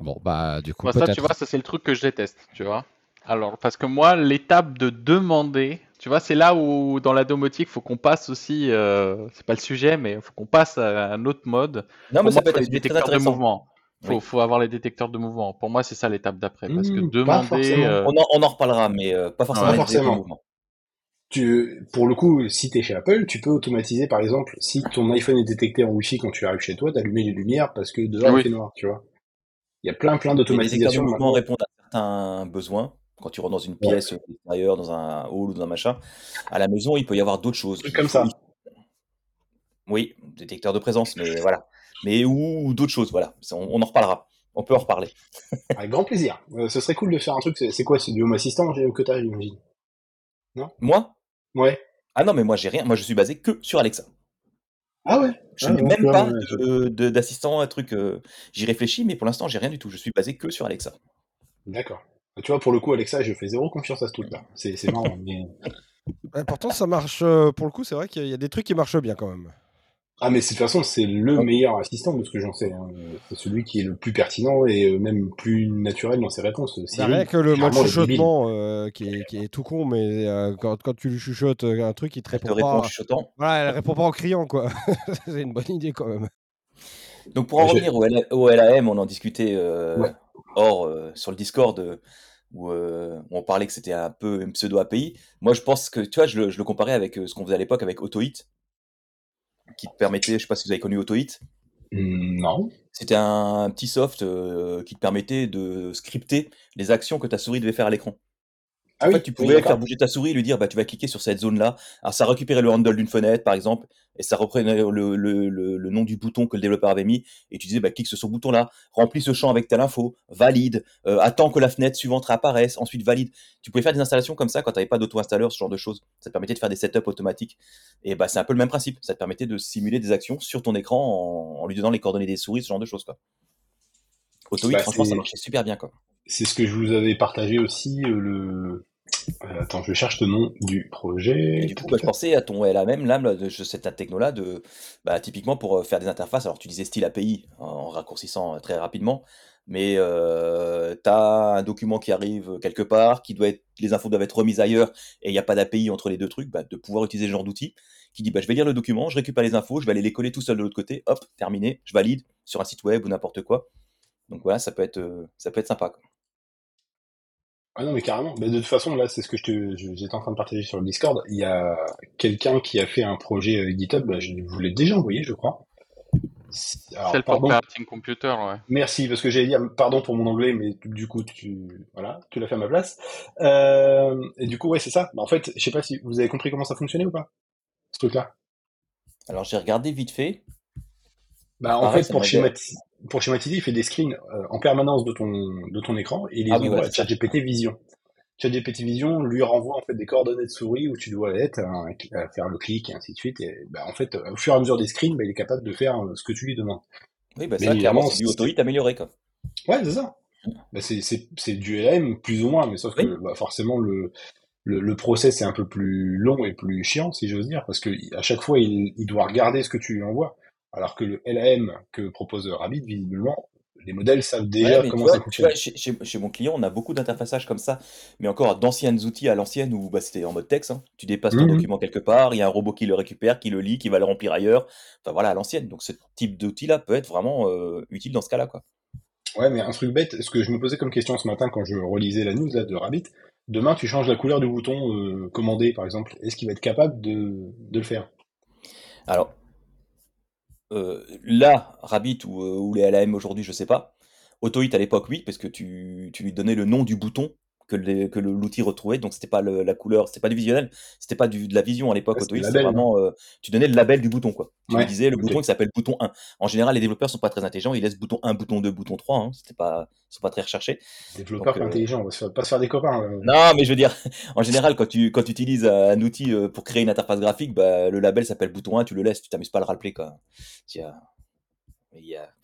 Bon, bah, du coup, Moi, ça, tu vois, ça c'est le truc que je déteste, tu vois. Alors, parce que moi, l'étape de demander, tu vois, c'est là où dans la domotique, faut qu'on passe aussi, euh, c'est pas le sujet, mais faut qu'on passe à un autre mode. Non mais Pour ça moi, peut être très détecteurs de intéressant. mouvement. Faut, Oui. faut avoir les détecteurs de mouvement. Pour moi, c'est ça l'étape d'après. Parce que Mmh, demander, euh, On en, on en reparlera, mais euh, pas forcément Pas les détecteurs de forcément. mouvement. Tu, pour le coup, si t'es chez Apple, tu peux automatiser, par exemple, si ton iPhone est détecté en Wi-Fi quand tu arrives chez toi, d'allumer les lumières parce que dehors Oui. il fait noir, tu vois. Il y a plein plein Les détecteurs de d'automatisation mouvement répondent à certains besoins. Quand tu rentres dans une Ouais. pièce euh, extérieure, dans un hall ou dans un machin, à la maison, il peut y avoir d'autres choses. Comme faut- ça. Oui, détecteur de présence, mais voilà. Mais ou, ou d'autres choses, voilà. On, on en reparlera. On peut en reparler. Avec grand plaisir. Euh, ce serait cool de faire un truc. C'est quoi C'est du Home Assistant j'ai- que t'as, j'imagine? Moi? Ouais. Ah non, mais moi j'ai rien. Moi je suis basé que sur Alexa. Ah ouais? Je Ah n'ai ouais, même ouais, pas ouais, d'assistant, un truc. euh, J'y réfléchis, mais pour l'instant j'ai rien du tout. Je suis basé que sur Alexa. D'accord. Tu vois, pour le coup, Alexa, je fais zéro confiance à ce truc-là. C'est c'est marrant. mais... Pourtant, ça marche. euh, pour le coup, c'est vrai qu'il y a des trucs qui marchent bien quand même. Ah, mais c'est- de toute façon, c'est le meilleur assistant de ce que j'en sais. hein. C'est celui qui est le plus pertinent et euh, même plus naturel dans ses réponses. Bah, Siri, rien que le mode chuchotement euh, qui, est, qui est tout con, mais euh, quand, quand tu lui chuchotes un truc, il te Elle te répond répond en pas. chuchotant. Voilà, elle répond pas en criant, quoi. c'est une bonne idée quand même. Donc pour en Je- revenir au, L- au LAM, on en discutait euh, Ouais. hors euh, sur le Discord euh, où, euh, où on parlait que c'était un peu une pseudo API. Moi je pense que tu vois, je le, je le comparais avec euh, ce qu'on faisait à l'époque avec AutoHit, qui te permettait, je sais pas si vous avez connu AutoHit, Hmm, Non. c'était un petit soft euh, qui te permettait de scripter les actions que ta souris devait faire à l'écran. Ah En oui, fait, tu pouvais faire bouger ta souris et lui dire bah, tu vas cliquer sur cette zone-là. Alors, ça récupérait le handle d'une fenêtre, par exemple, et ça reprenait le, le, le, le nom du bouton que le développeur avait mis. Et tu disais bah, clique sur ce bouton-là, remplis ce champ avec telle info, valide, euh, attends que la fenêtre suivante réapparaisse, ensuite valide. Tu pouvais faire des installations comme ça quand tu n'avais pas d'auto-installeur, ce genre de choses. Ça te permettait de faire des setups automatiques. Et bah, c'est un peu le même principe. Ça te permettait de simuler des actions sur ton écran en, en lui donnant les coordonnées des souris, ce genre de choses. Quoi. AutoHit, Bah, franchement, ça marchait super bien. Quoi. C'est ce que je vous avais partagé aussi, euh, le, Euh, attends, je cherche le nom du projet. Et du coup, bah, je pensais à ton LAM, là, de cette techno-là, de, bah, typiquement pour faire des interfaces. Alors, tu disais style API en raccourcissant très rapidement, mais euh, tu as un document qui arrive quelque part, qui doit être, les infos doivent être remises ailleurs, et il n'y a pas d'API entre les deux trucs, bah, de pouvoir utiliser ce genre d'outil qui dit bah, je vais lire le document, je récupère les infos, je vais aller les coller tout seul de l'autre côté, hop, terminé, je valide sur un site web ou n'importe quoi. Donc voilà, ça peut être, euh, ça peut être sympa. Quoi. Ah non, mais carrément. de toute façon, là, c'est ce que je j'étais en train de partager sur le Discord. Il y a quelqu'un qui a fait un projet euh, GitHub, bah, je vous l'ai déjà envoyé, je crois. Self-operating computer, ouais. Merci, parce que j'allais dire, pardon pour mon anglais, mais du coup, tu, voilà, tu l'as fait à ma place. Euh, et du coup, ouais, c'est ça. Bah, en fait, je sais pas si vous avez compris comment ça fonctionnait ou pas, ce truc-là. Alors, j'ai regardé vite fait. Bah, en fait, pour, schématiser, pour schématiser, il fait des screens euh, en permanence de ton, de ton écran et il les ah, envoie à ChatGPT Vision. ChatGPT Vision lui renvoie en fait des coordonnées de souris où tu dois être, à, faire le clic et ainsi de suite. Et bah, en fait, au fur et à mesure des screens, bah, il est capable de faire euh, ce que tu lui demandes. Oui, bah ça, clairement, c'est du autorite amélioré, quoi. Ouais, c'est ça. Bah, c'est du LM, plus ou moins, mais sauf que bah, forcément, le, le, le, process est un peu plus long et plus chiant, si j'ose dire, parce que à chaque fois, il, il doit regarder ce que tu lui envoies. Alors que le LAM que propose Rabbit, visiblement, les modèles savent déjà comment ça fonctionne. chez, mon client, on a beaucoup d'interfaçages comme ça, mais encore d'anciens outils à l'ancienne où bah, c'était en mode texte. Hein. Tu dépasses ton mmh document quelque part, il y a un robot qui le récupère, qui le lit, qui va le remplir ailleurs. Enfin voilà, à l'ancienne. Donc ce type d'outil-là peut être vraiment euh, utile dans ce cas-là. Quoi. Ouais, mais un truc bête, ce que je me posais comme question ce matin quand je relisais la news là, de Rabbit, demain tu changes la couleur du bouton euh, commandé par exemple, est-ce qu'il va être capable de, de le faire? Alors, euh, là, Rabbit ou, euh, les LAM aujourd'hui, je sais pas. Autohit à l'époque, oui, parce que tu lui donnais le nom du bouton que, l'outil retrouvait. Donc c'était pas la couleur, c'était pas du visuel, c'était pas du, de la vision à l'époque. c'était vraiment, euh, tu donnais le label du bouton quoi. Tu disais le bouton qui s'appelle bouton 1. En général, les développeurs sont pas très intelligents, ils laissent bouton 1, bouton 2, bouton 3. Hein. C'était pas, sont pas très recherchés. Développeurs euh, intelligents, on va pas se faire des copains. Euh. Non, mais je veux dire, en général, quand tu quand tu utilises un outil pour créer une interface graphique, bah, le label s'appelle bouton 1, tu le laisses, tu t'amuses pas à le rappeler quoi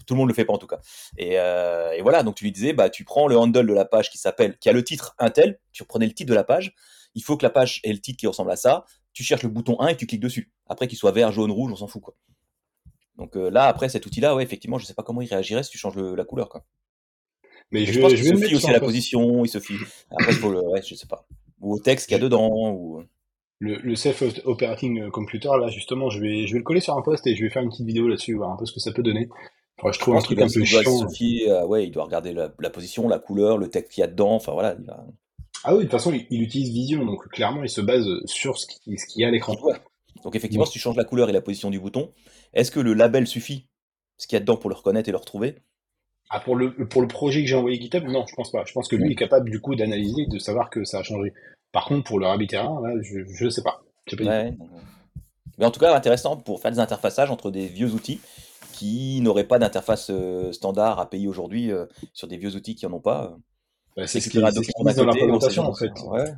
tout le monde le fait pas en tout cas. Euh, et, voilà, donc tu lui disais, bah, tu prends le handle de la page qui s'appelle, qui a le titre Intel, tu reprenais le titre de la page, il faut que la page ait le titre qui ressemble à ça, tu cherches le bouton 1 et tu cliques dessus. Après qu'il soit vert, jaune, rouge, on s'en fout quoi. Donc euh, là, après cet outil-là, ouais, effectivement, je sais pas comment il réagirait si tu changes la couleur quoi. Mais je, pense qu'il se fie aussi à la position, il se fie. Après, il faut le, ouais, je sais pas. Ou au texte qu'il y a dedans, ou le, self-operating computer, là, justement, je vais, je vais le coller sur un post et je vais faire une petite vidéo là-dessus, voir un peu ce que ça peut donner. Je trouve un truc un peu chiant. Euh, ouais, il doit regarder la, position, la couleur, le texte qu'il y a dedans, enfin voilà. Ah oui, de toute façon, il, utilise Vision, donc clairement, il se base sur ce qu'il y a à l'écran. Donc effectivement, si tu changes la couleur et la position du bouton, est-ce que le label suffit, ce qu'il y a dedans pour le reconnaître et le retrouver? Ah, pour le, pour le projet que j'ai envoyé GitHub, non, je pense pas. Je pense que lui est capable du coup d'analyser, de savoir que ça a changé. Par contre, pour le Rabbit Terrain, là, je ne sais pas. Mais en tout cas, intéressant pour faire des interfaçages entre des vieux outils qui n'auraient pas d'interface euh, standard API aujourd'hui euh, sur des vieux outils qui n'en ont pas. Bah, c'est ce qu'ils disent dans la présentation en fait.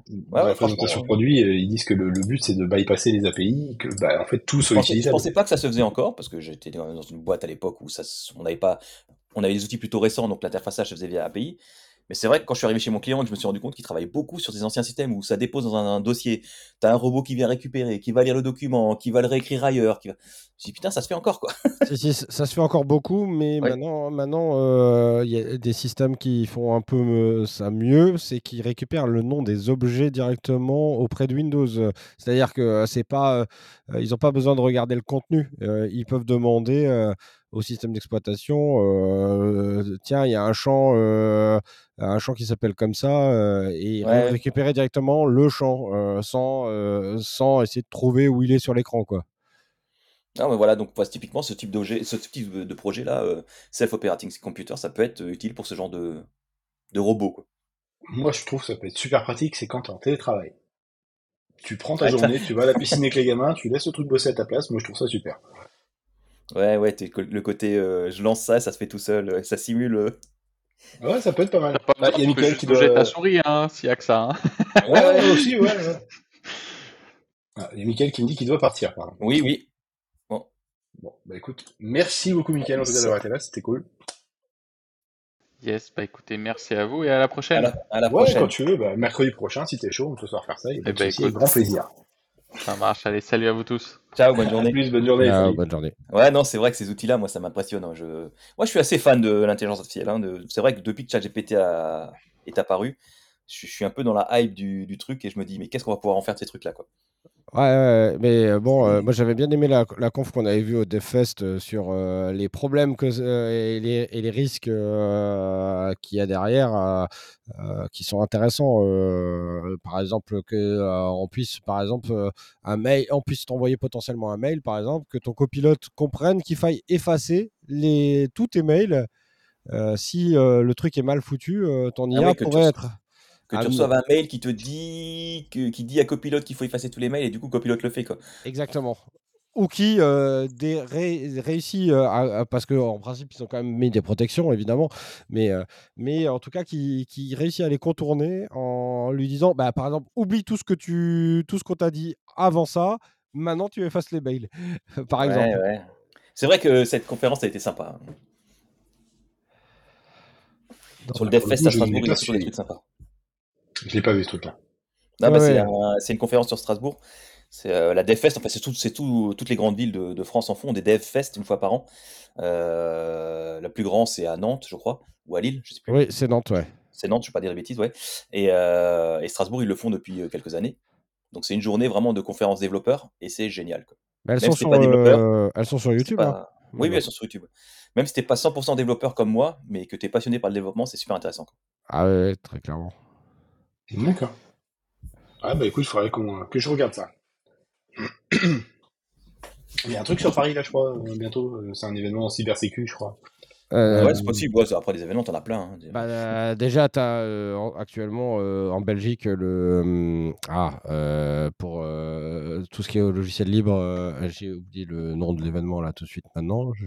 dans la présentation produit, euh, ils disent que le, but c'est de bypasser les API, que bah, en fait tout soit utilisable. Je pensais pas que ça se faisait encore parce que j'étais dans une boîte à l'époque où ça, on n'avait pas, on avait des outils plutôt récents donc l'interfaçage se faisait via API. Mais c'est vrai que quand je suis arrivé chez mon client, je me suis rendu compte qu'il travaillait beaucoup sur des anciens systèmes où ça dépose dans un, dossier. Tu as un robot qui vient récupérer, qui va lire le document, qui va le réécrire ailleurs. Qui va... Je dis putain, ça se fait encore quoi. ça se fait encore beaucoup, mais maintenant, maintenant, euh, il y a des systèmes qui font un peu euh, ça mieux, c'est qu'ils récupèrent le nom des objets directement auprès de Windows. C'est-à-dire que euh, c'est pas, ils n'ont pas besoin de regarder le contenu. ils peuvent demander au système d'exploitation. tiens, il y a un champ, un champ qui s'appelle comme ça, et récupérer directement le champ sans, sans essayer de trouver où il est sur l'écran, quoi. Non, mais voilà, donc typiquement ce type d'objet, ce type de projet là, self-operating computer, ça peut être utile pour ce genre de, de robot. Quoi. Moi, je trouve que ça peut être super pratique, c'est quand tu es en télétravail. Tu prends ta journée, tu vas à la piscine avec les gamins, tu laisses le truc bosser à ta place. Moi, je trouve ça super. Ouais, ouais, le côté euh, je lance ça, ça se fait tout seul, euh, ça simule. Euh. Ouais, ça peut être pas mal. Bah, il y a Michael qui doit. ta souris, hein, s'il y a que ça. Hein. ouais, ouais, aussi, ouais. Ah, il y a Michael qui me dit qu'il doit partir. Pardon. Oui, oui. Bon. Bon, bah écoute, merci beaucoup, Michael, en tout cas d'avoir été là, c'était cool. Yes, bah écoutez, merci à vous et à la À prochaine. la, à la Ouais, prochaine. quand tu veux, bah, mercredi prochain, si t'es chaud, on peut se faire ça. Et Eh écoute. grand plaisir. Ça marche, allez, salut à vous tous. Ciao, bonne journée. plus, bonne journée. Salut. bonne journée. Ouais, non, c'est vrai que ces outils-là, moi, ça m'impressionne. hein. Je... Moi, je suis assez fan de l'intelligence artificielle. hein, de- C'est vrai que depuis que ChatGPT a... est apparu, je je suis un peu dans la hype du, du truc et je me dis, mais qu'est-ce qu'on va pouvoir en faire de ces trucs-là, quoi? Ouais, ouais, mais euh, bon, euh, moi j'avais bien aimé la, la conf qu'on avait vue au DevFest euh, sur euh, les problèmes que, et, les, et les risques qu'il y a derrière qui sont intéressants. par exemple, que on puisse, par exemple, un mail, on puisse t'envoyer potentiellement un mail, par exemple, que ton copilote comprenne qu'il faille effacer les, tous tes mails. si le truc est mal foutu, ton Ah IA tu pourrait être. Que Ah, tu mais- reçoives un mail qui te dit, que, qui dit à Copilote qu'il faut effacer tous les mails et du coup, Copilote le fait, quoi. Exactement. Ou qui euh, des- ré- réussit, euh, à- à- parce qu'en principe, ils ont quand même mis des protections, évidemment, mais, euh, mais en tout cas, qui, qui réussit à les contourner en lui disant, bah, par exemple, oublie tout ce que tu, tout ce qu'on t'a dit avant ça, maintenant tu effaces les mails, par Ouais, exemple. ouais. C'est vrai que cette conférence a été sympa. hein. Sur le DevFest à Strasbourg, il y a des trucs sympas. Je l'ai pas vu ce truc-là. Non, bah, Ouais, c'est un- une conférence sur Strasbourg. C'est euh, la DevFest, en fait, c'est tout, toutes les grandes villes de, de France en font des DevFest une fois par an. Euh, la plus grande, c'est à Nantes, je crois, ou à Lille, je sais plus. Oui, c'est Nantes, ouais. C'est Nantes, je ne vais pas dire des bêtises, ouais. Et, euh, et Strasbourg, ils le font depuis quelques années. Donc c'est une journée vraiment de conférences développeurs et c'est génial. quoi. Mais elles, Même sont si sur, pas développeur, euh, elles sont sur YouTube. hein. Oui, oui, elles sont sur YouTube. Même si t'es pas 100% développeur comme moi, mais que tu es passionné par le développement, c'est super intéressant. quoi. Ah ouais, très clairement. D'accord. Ah bah écoute, il faudrait qu'on- que je regarde ça. Il y a un truc sur Paris là, je crois, euh, bientôt. euh, C'est un événement en cybersécu, je crois. Euh, Ouais, c'est possible. Ouais, après des événements, t'en as plein. hein. Bah, euh, déjà, tu as actuellement euh, en Belgique le. ah, euh, pour euh, tout ce qui est au logiciel libre, euh, j'ai oublié le nom de l'événement là tout de suite maintenant. je-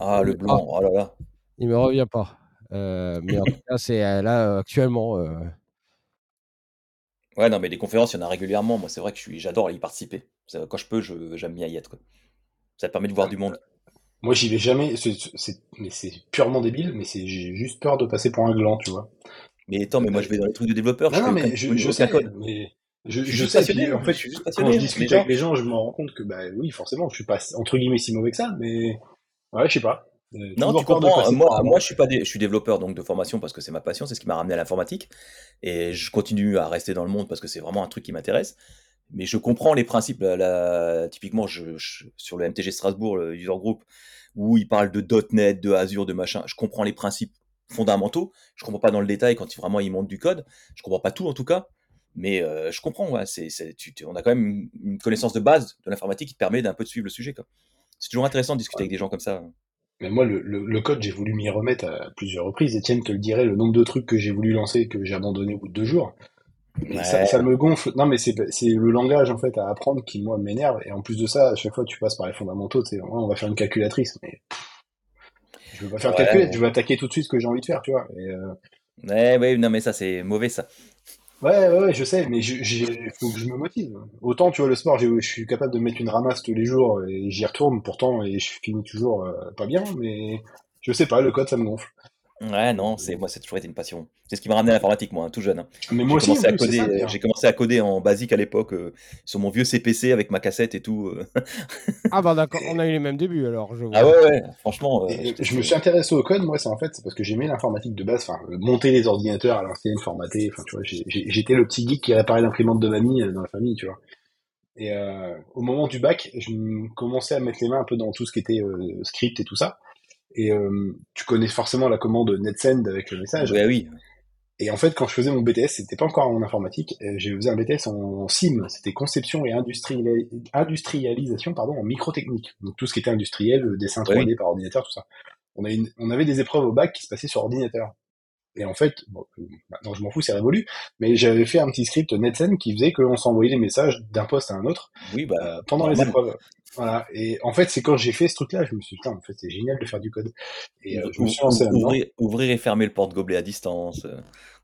Ah, le blanc, oh là là. il me revient pas. Euh, mais en tout cas, c'est euh, là euh, actuellement. Ouais, non, mais des conférences, il y en a régulièrement. Moi, c'est vrai que je suis, j'adore y participer. Quand je peux, je, j'aime bien y être. Quoi. Ça te permet de voir du monde. Moi, j'y vais jamais. c'est- c'est- mais c'est purement débile, mais c'est j'ai juste peur de passer pour un gland, tu vois. Mais attends, mais moi, je vais dans les trucs de développeurs. Non, je non, fais mais je, aucun je sais, code. mais je, Je suis je juste sais. passionné, puis, en je fait, suis juste quand passionné, je mais discute avec les gens, je me rends compte que bah oui, forcément, je suis pas entre guillemets si mauvais que ça, mais ouais, je sais pas. Non, tu comprends. Moi, je suis pas, je suis développeur donc de formation parce que c'est ma passion, c'est ce qui m'a ramené à l'informatique, et je continue à rester dans le monde parce que c'est vraiment un truc qui m'intéresse. Mais je comprends les principes. typiquement, je, je- sur le MTG Strasbourg, le user group, où il parle de .NET, de Azure, de machin. Je comprends les principes fondamentaux. Je comprends pas dans le détail quand vraiment ils montent du code. Je comprends pas tout en tout cas. Mais euh, je comprends, ouais, c'est, c'est- tu- tu- on a quand même une, connaissance de base de l'informatique qui te permet d'un peu de suivre le sujet. C'est toujours intéressant de discuter avec des gens comme ça. Mais moi, le, le, le code, j'ai voulu m'y remettre à plusieurs reprises. Étienne te le dirait, le nombre de trucs que j'ai voulu lancer et que j'ai abandonné au bout de deux jours. Ouais. ça, ça me gonfle. Non, mais c'est le langage en fait à apprendre qui moi m'énerve. Et en plus de ça, à chaque fois tu passes par les fondamentaux. Tu sais, on va faire une calculatrice, mais je veux pas faire Ouais, ouais. Je veux attaquer tout de suite ce que j'ai envie de faire, tu vois. Et, euh, Ouais, ouais, non, mais ça, c'est mauvais, ça. Ouais, ouais, je sais, mais j'ai- faut que je me motive. Autant tu vois le sport, je suis capable de mettre une ramasse tous les jours et j'y retourne pourtant et je finis toujours euh, pas bien. Mais je sais pas, le code ça me gonfle. Ouais, non, c'est moi, c'est toujours été une passion. C'est ce qui m'a ramené à l'informatique, moi, hein, tout jeune. hein. Mais J'ai moi aussi, en commencé, à plus, c'est coder, ça, le pire. j'ai commencé à coder en basique à l'époque euh, sur mon vieux CPC avec ma cassette et tout. euh. Ah bah d'accord, on a eu les mêmes débuts alors. Je vois. Ah ouais, ouais, franchement. euh, Et j'étais- je me suis intéressé au code, moi, c'est en fait, c'est parce que j'aimais l'informatique de base, enfin, euh, monter les ordinateurs à l'ancienne, formater, enfin, tu vois, j'ai- j'ai- j'étais le petit geek qui réparait l'imprimante de mamie euh, dans la famille, tu vois. Et euh, au moment du bac, je me commençais à mettre les mains un peu dans tout ce qui était euh, script et tout ça. Et euh, tu connais forcément la commande NetSend avec le message. Ouais, oui. Et en fait, quand je faisais mon BTS, c'était pas encore en informatique, euh, j'ai faisais un BTS en CIM, c'était conception et industriali- industrialisation pardon, en microtechnique. Donc tout ce qui était industriel, le dessin 3D Oui. par ordinateur, tout ça. On, a une- on avait des épreuves au bac qui se passaient sur ordinateur. Et en fait, bon, euh, maintenant je m'en fous, c'est révolu, mais j'avais fait un petit script NetSend qui faisait qu'on s'envoyait les messages d'un poste à un autre Oui, bah. euh, pendant les épreuves. Voilà. Et en fait, c'est quand j'ai fait ce truc-là, je me suis dit, putain, en fait, c'est génial de faire du code. Et euh, je me suis lancé ouvrir, ouvrir et fermer le porte-gobelet à distance.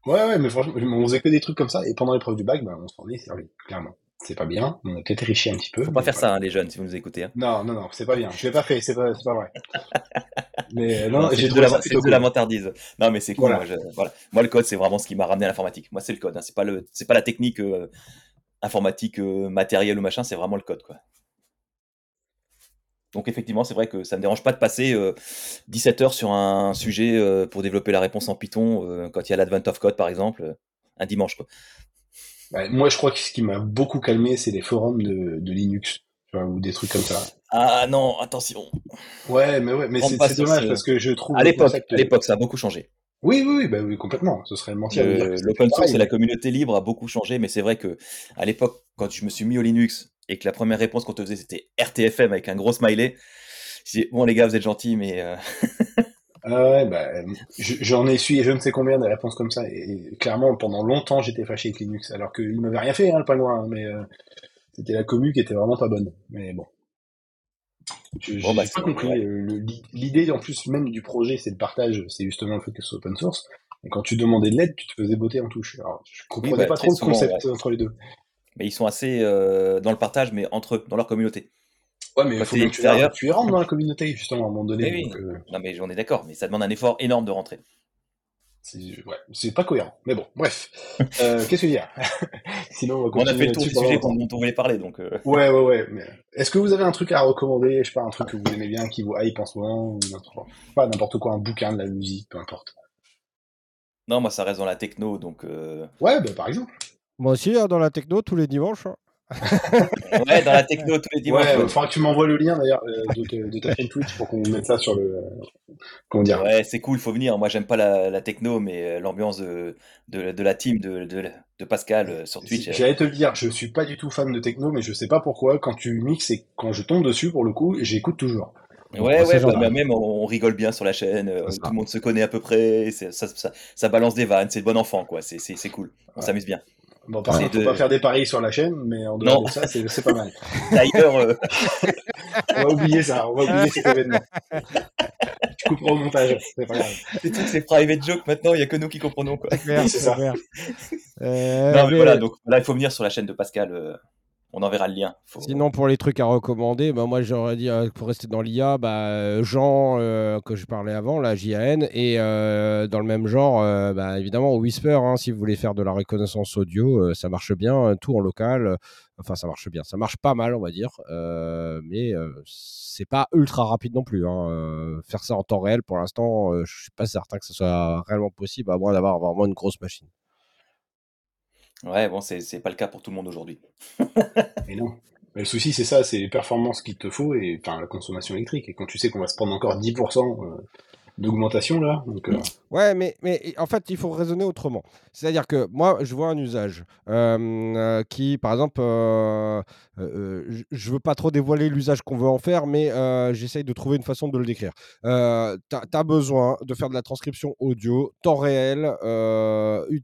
Ouais, ouais, mais franchement, on faisait que des trucs comme ça, et pendant l'épreuve du bac, ben, on s'en est servi, clairement. C'est pas bien, on a peut-être riché un petit peu. Faut pas faire voilà. ça, hein, les jeunes, si vous nous écoutez. hein. Non, non, non, c'est pas bien. Je l'ai pas fait, c'est pas, vrai. Mais non, Non, j'ai c'est de la, plutôt de la cool. Non, mais c'est cool. Voilà. Moi, je- voilà. Moi, le code, c'est vraiment ce qui m'a ramené à l'informatique. Moi, c'est le code. hein. C'est pas le, c'est pas la technique euh, informatique euh, matérielle ou machin. C'est vraiment le code, quoi. Donc, effectivement, c'est vrai que ça me dérange pas de passer euh, 17 heures sur un sujet euh, pour développer la réponse en Python euh, quand il y a l'Advent of Code, par exemple, euh, un dimanche, quoi. Ouais, moi, je crois que ce qui m'a beaucoup calmé, c'est les forums de, de Linux, ou des trucs comme ça. Ah non, attention. Ouais, mais ouais, mais c'est dommage ce- parce que je trouve À l'époque, concept- à l'époque, ça a beaucoup changé. Oui, oui, oui, bah oui, complètement. Ce serait mentir L'open source et la communauté libre a beaucoup changé, mais c'est vrai que à l'époque, quand je me suis mis au Linux et que la première réponse qu'on te faisait c'était RTFM avec un gros smiley, je dis bon les gars vous êtes gentils, mais euh, Ah ouais, bah, je- j'en ai essuyé je ne sais combien de réponses comme ça, et, clairement, pendant longtemps, j'étais fâché avec Linux, alors qu'il m'avait rien fait, hein, le pingouin, hein, mais euh, c'était la commu qui était vraiment pas bonne. Mais bon. Je Bon, bah, pas compris. ouais. euh, L'idée, en plus, même du projet, c'est le partage, c'est justement le fait que ce soit open source. Et quand tu demandais de l'aide, tu te faisais botter en touche. Alors, je comprenais bah, pas trop le concept entre les deux. mais ils sont assez euh, dans le partage, mais entre eux, dans leur communauté. Ouais, mais il Quand faut que tu, rentres dans la communauté, justement, à un moment donné. Oui, oui. donc, euh, Non mais on est d'accord, mais ça demande un effort énorme de rentrer. C'est ouais, c'est pas cohérent. Mais bon, bref. Euh, Qu'est-ce que je veux dire? Sinon, on va On a continuer fait le tour du sujet dont on voulait parler, donc euh, Ouais, ouais, ouais. Mais est-ce que vous avez un truc à recommander? Je sais pas, un truc que vous aimez bien, qui vous hype en ce moment ou n'importe- Pas n'importe quoi, un bouquin, de la musique, peu importe. non moi ça reste dans la techno, donc euh, Ouais, bah par exemple. Moi aussi, hein, dans la techno, tous les dimanches. hein. Ouais dans la techno tous les dimanches. ouais, il faudra que tu m'envoies le lien d'ailleurs euh, de, de ta chaîne Twitch pour qu'on mette ça sur le. Comment dire Ouais, c'est cool, faut venir. Moi, j'aime pas la, la techno, mais euh, l'ambiance de, de, de la team de, de, de Pascal euh, sur Twitch. J'allais te le dire, je suis pas du tout fan de techno, mais je sais pas pourquoi. Quand tu mixes et quand je tombe dessus, pour le coup, j'écoute toujours. Ouais, ouais, bah, mais même on, rigole bien sur la chaîne, euh, tout le monde se connaît à peu près, ça, ça, ça balance des vannes, c'est le bon enfant, quoi, c'est cool, on Ouais. s'amuse bien. Bon, par C'est contre, faut de- pas faire des paris sur la chaîne, mais en dehors Non. de ça, c'est c'est pas mal. D'ailleurs, euh, On va oublier ça, on va oublier cet événement. Tu couperas au montage, c'est pas grave. c'est toutes ces private jokes maintenant, il y a que nous qui comprenons, quoi. C'est ça. Euh, Non, mais mais voilà, donc là, il faut venir sur la chaîne de Pascal, euh, on enverra le lien. Sinon, pour les trucs à recommander, bah, moi j'aurais dit, euh, pour rester dans l'IA, bah, euh, Jean, euh, que je parlais avant, la JAN, et dans le même genre, bah, évidemment, Whisper, hein, si vous voulez faire de la reconnaissance audio, ça marche bien, tout en local. Enfin, ça marche bien, ça marche pas mal, on va dire, mais c'est pas ultra rapide non plus. hein, faire ça en temps réel, pour l'instant, je suis pas certain que ce soit réellement possible, à moins d'avoir vraiment une grosse machine. Ouais, bon, c'est c'est pas le cas pour tout le monde aujourd'hui. Mais non. Mais le souci, c'est ça, c'est les performances qu'il te faut et enfin la consommation électrique. Et quand tu sais qu'on va se prendre encore 10% euh, d'augmentation là, euh, Ouais, mais, mais en fait, il faut raisonner autrement. C'est-à-dire que moi, je vois un usage euh, euh, qui, par exemple, euh, je- veux pas trop dévoiler l'usage qu'on veut en faire, mais j'essaye de trouver une façon de le décrire. Tu as, besoin de faire de la transcription audio, temps réel,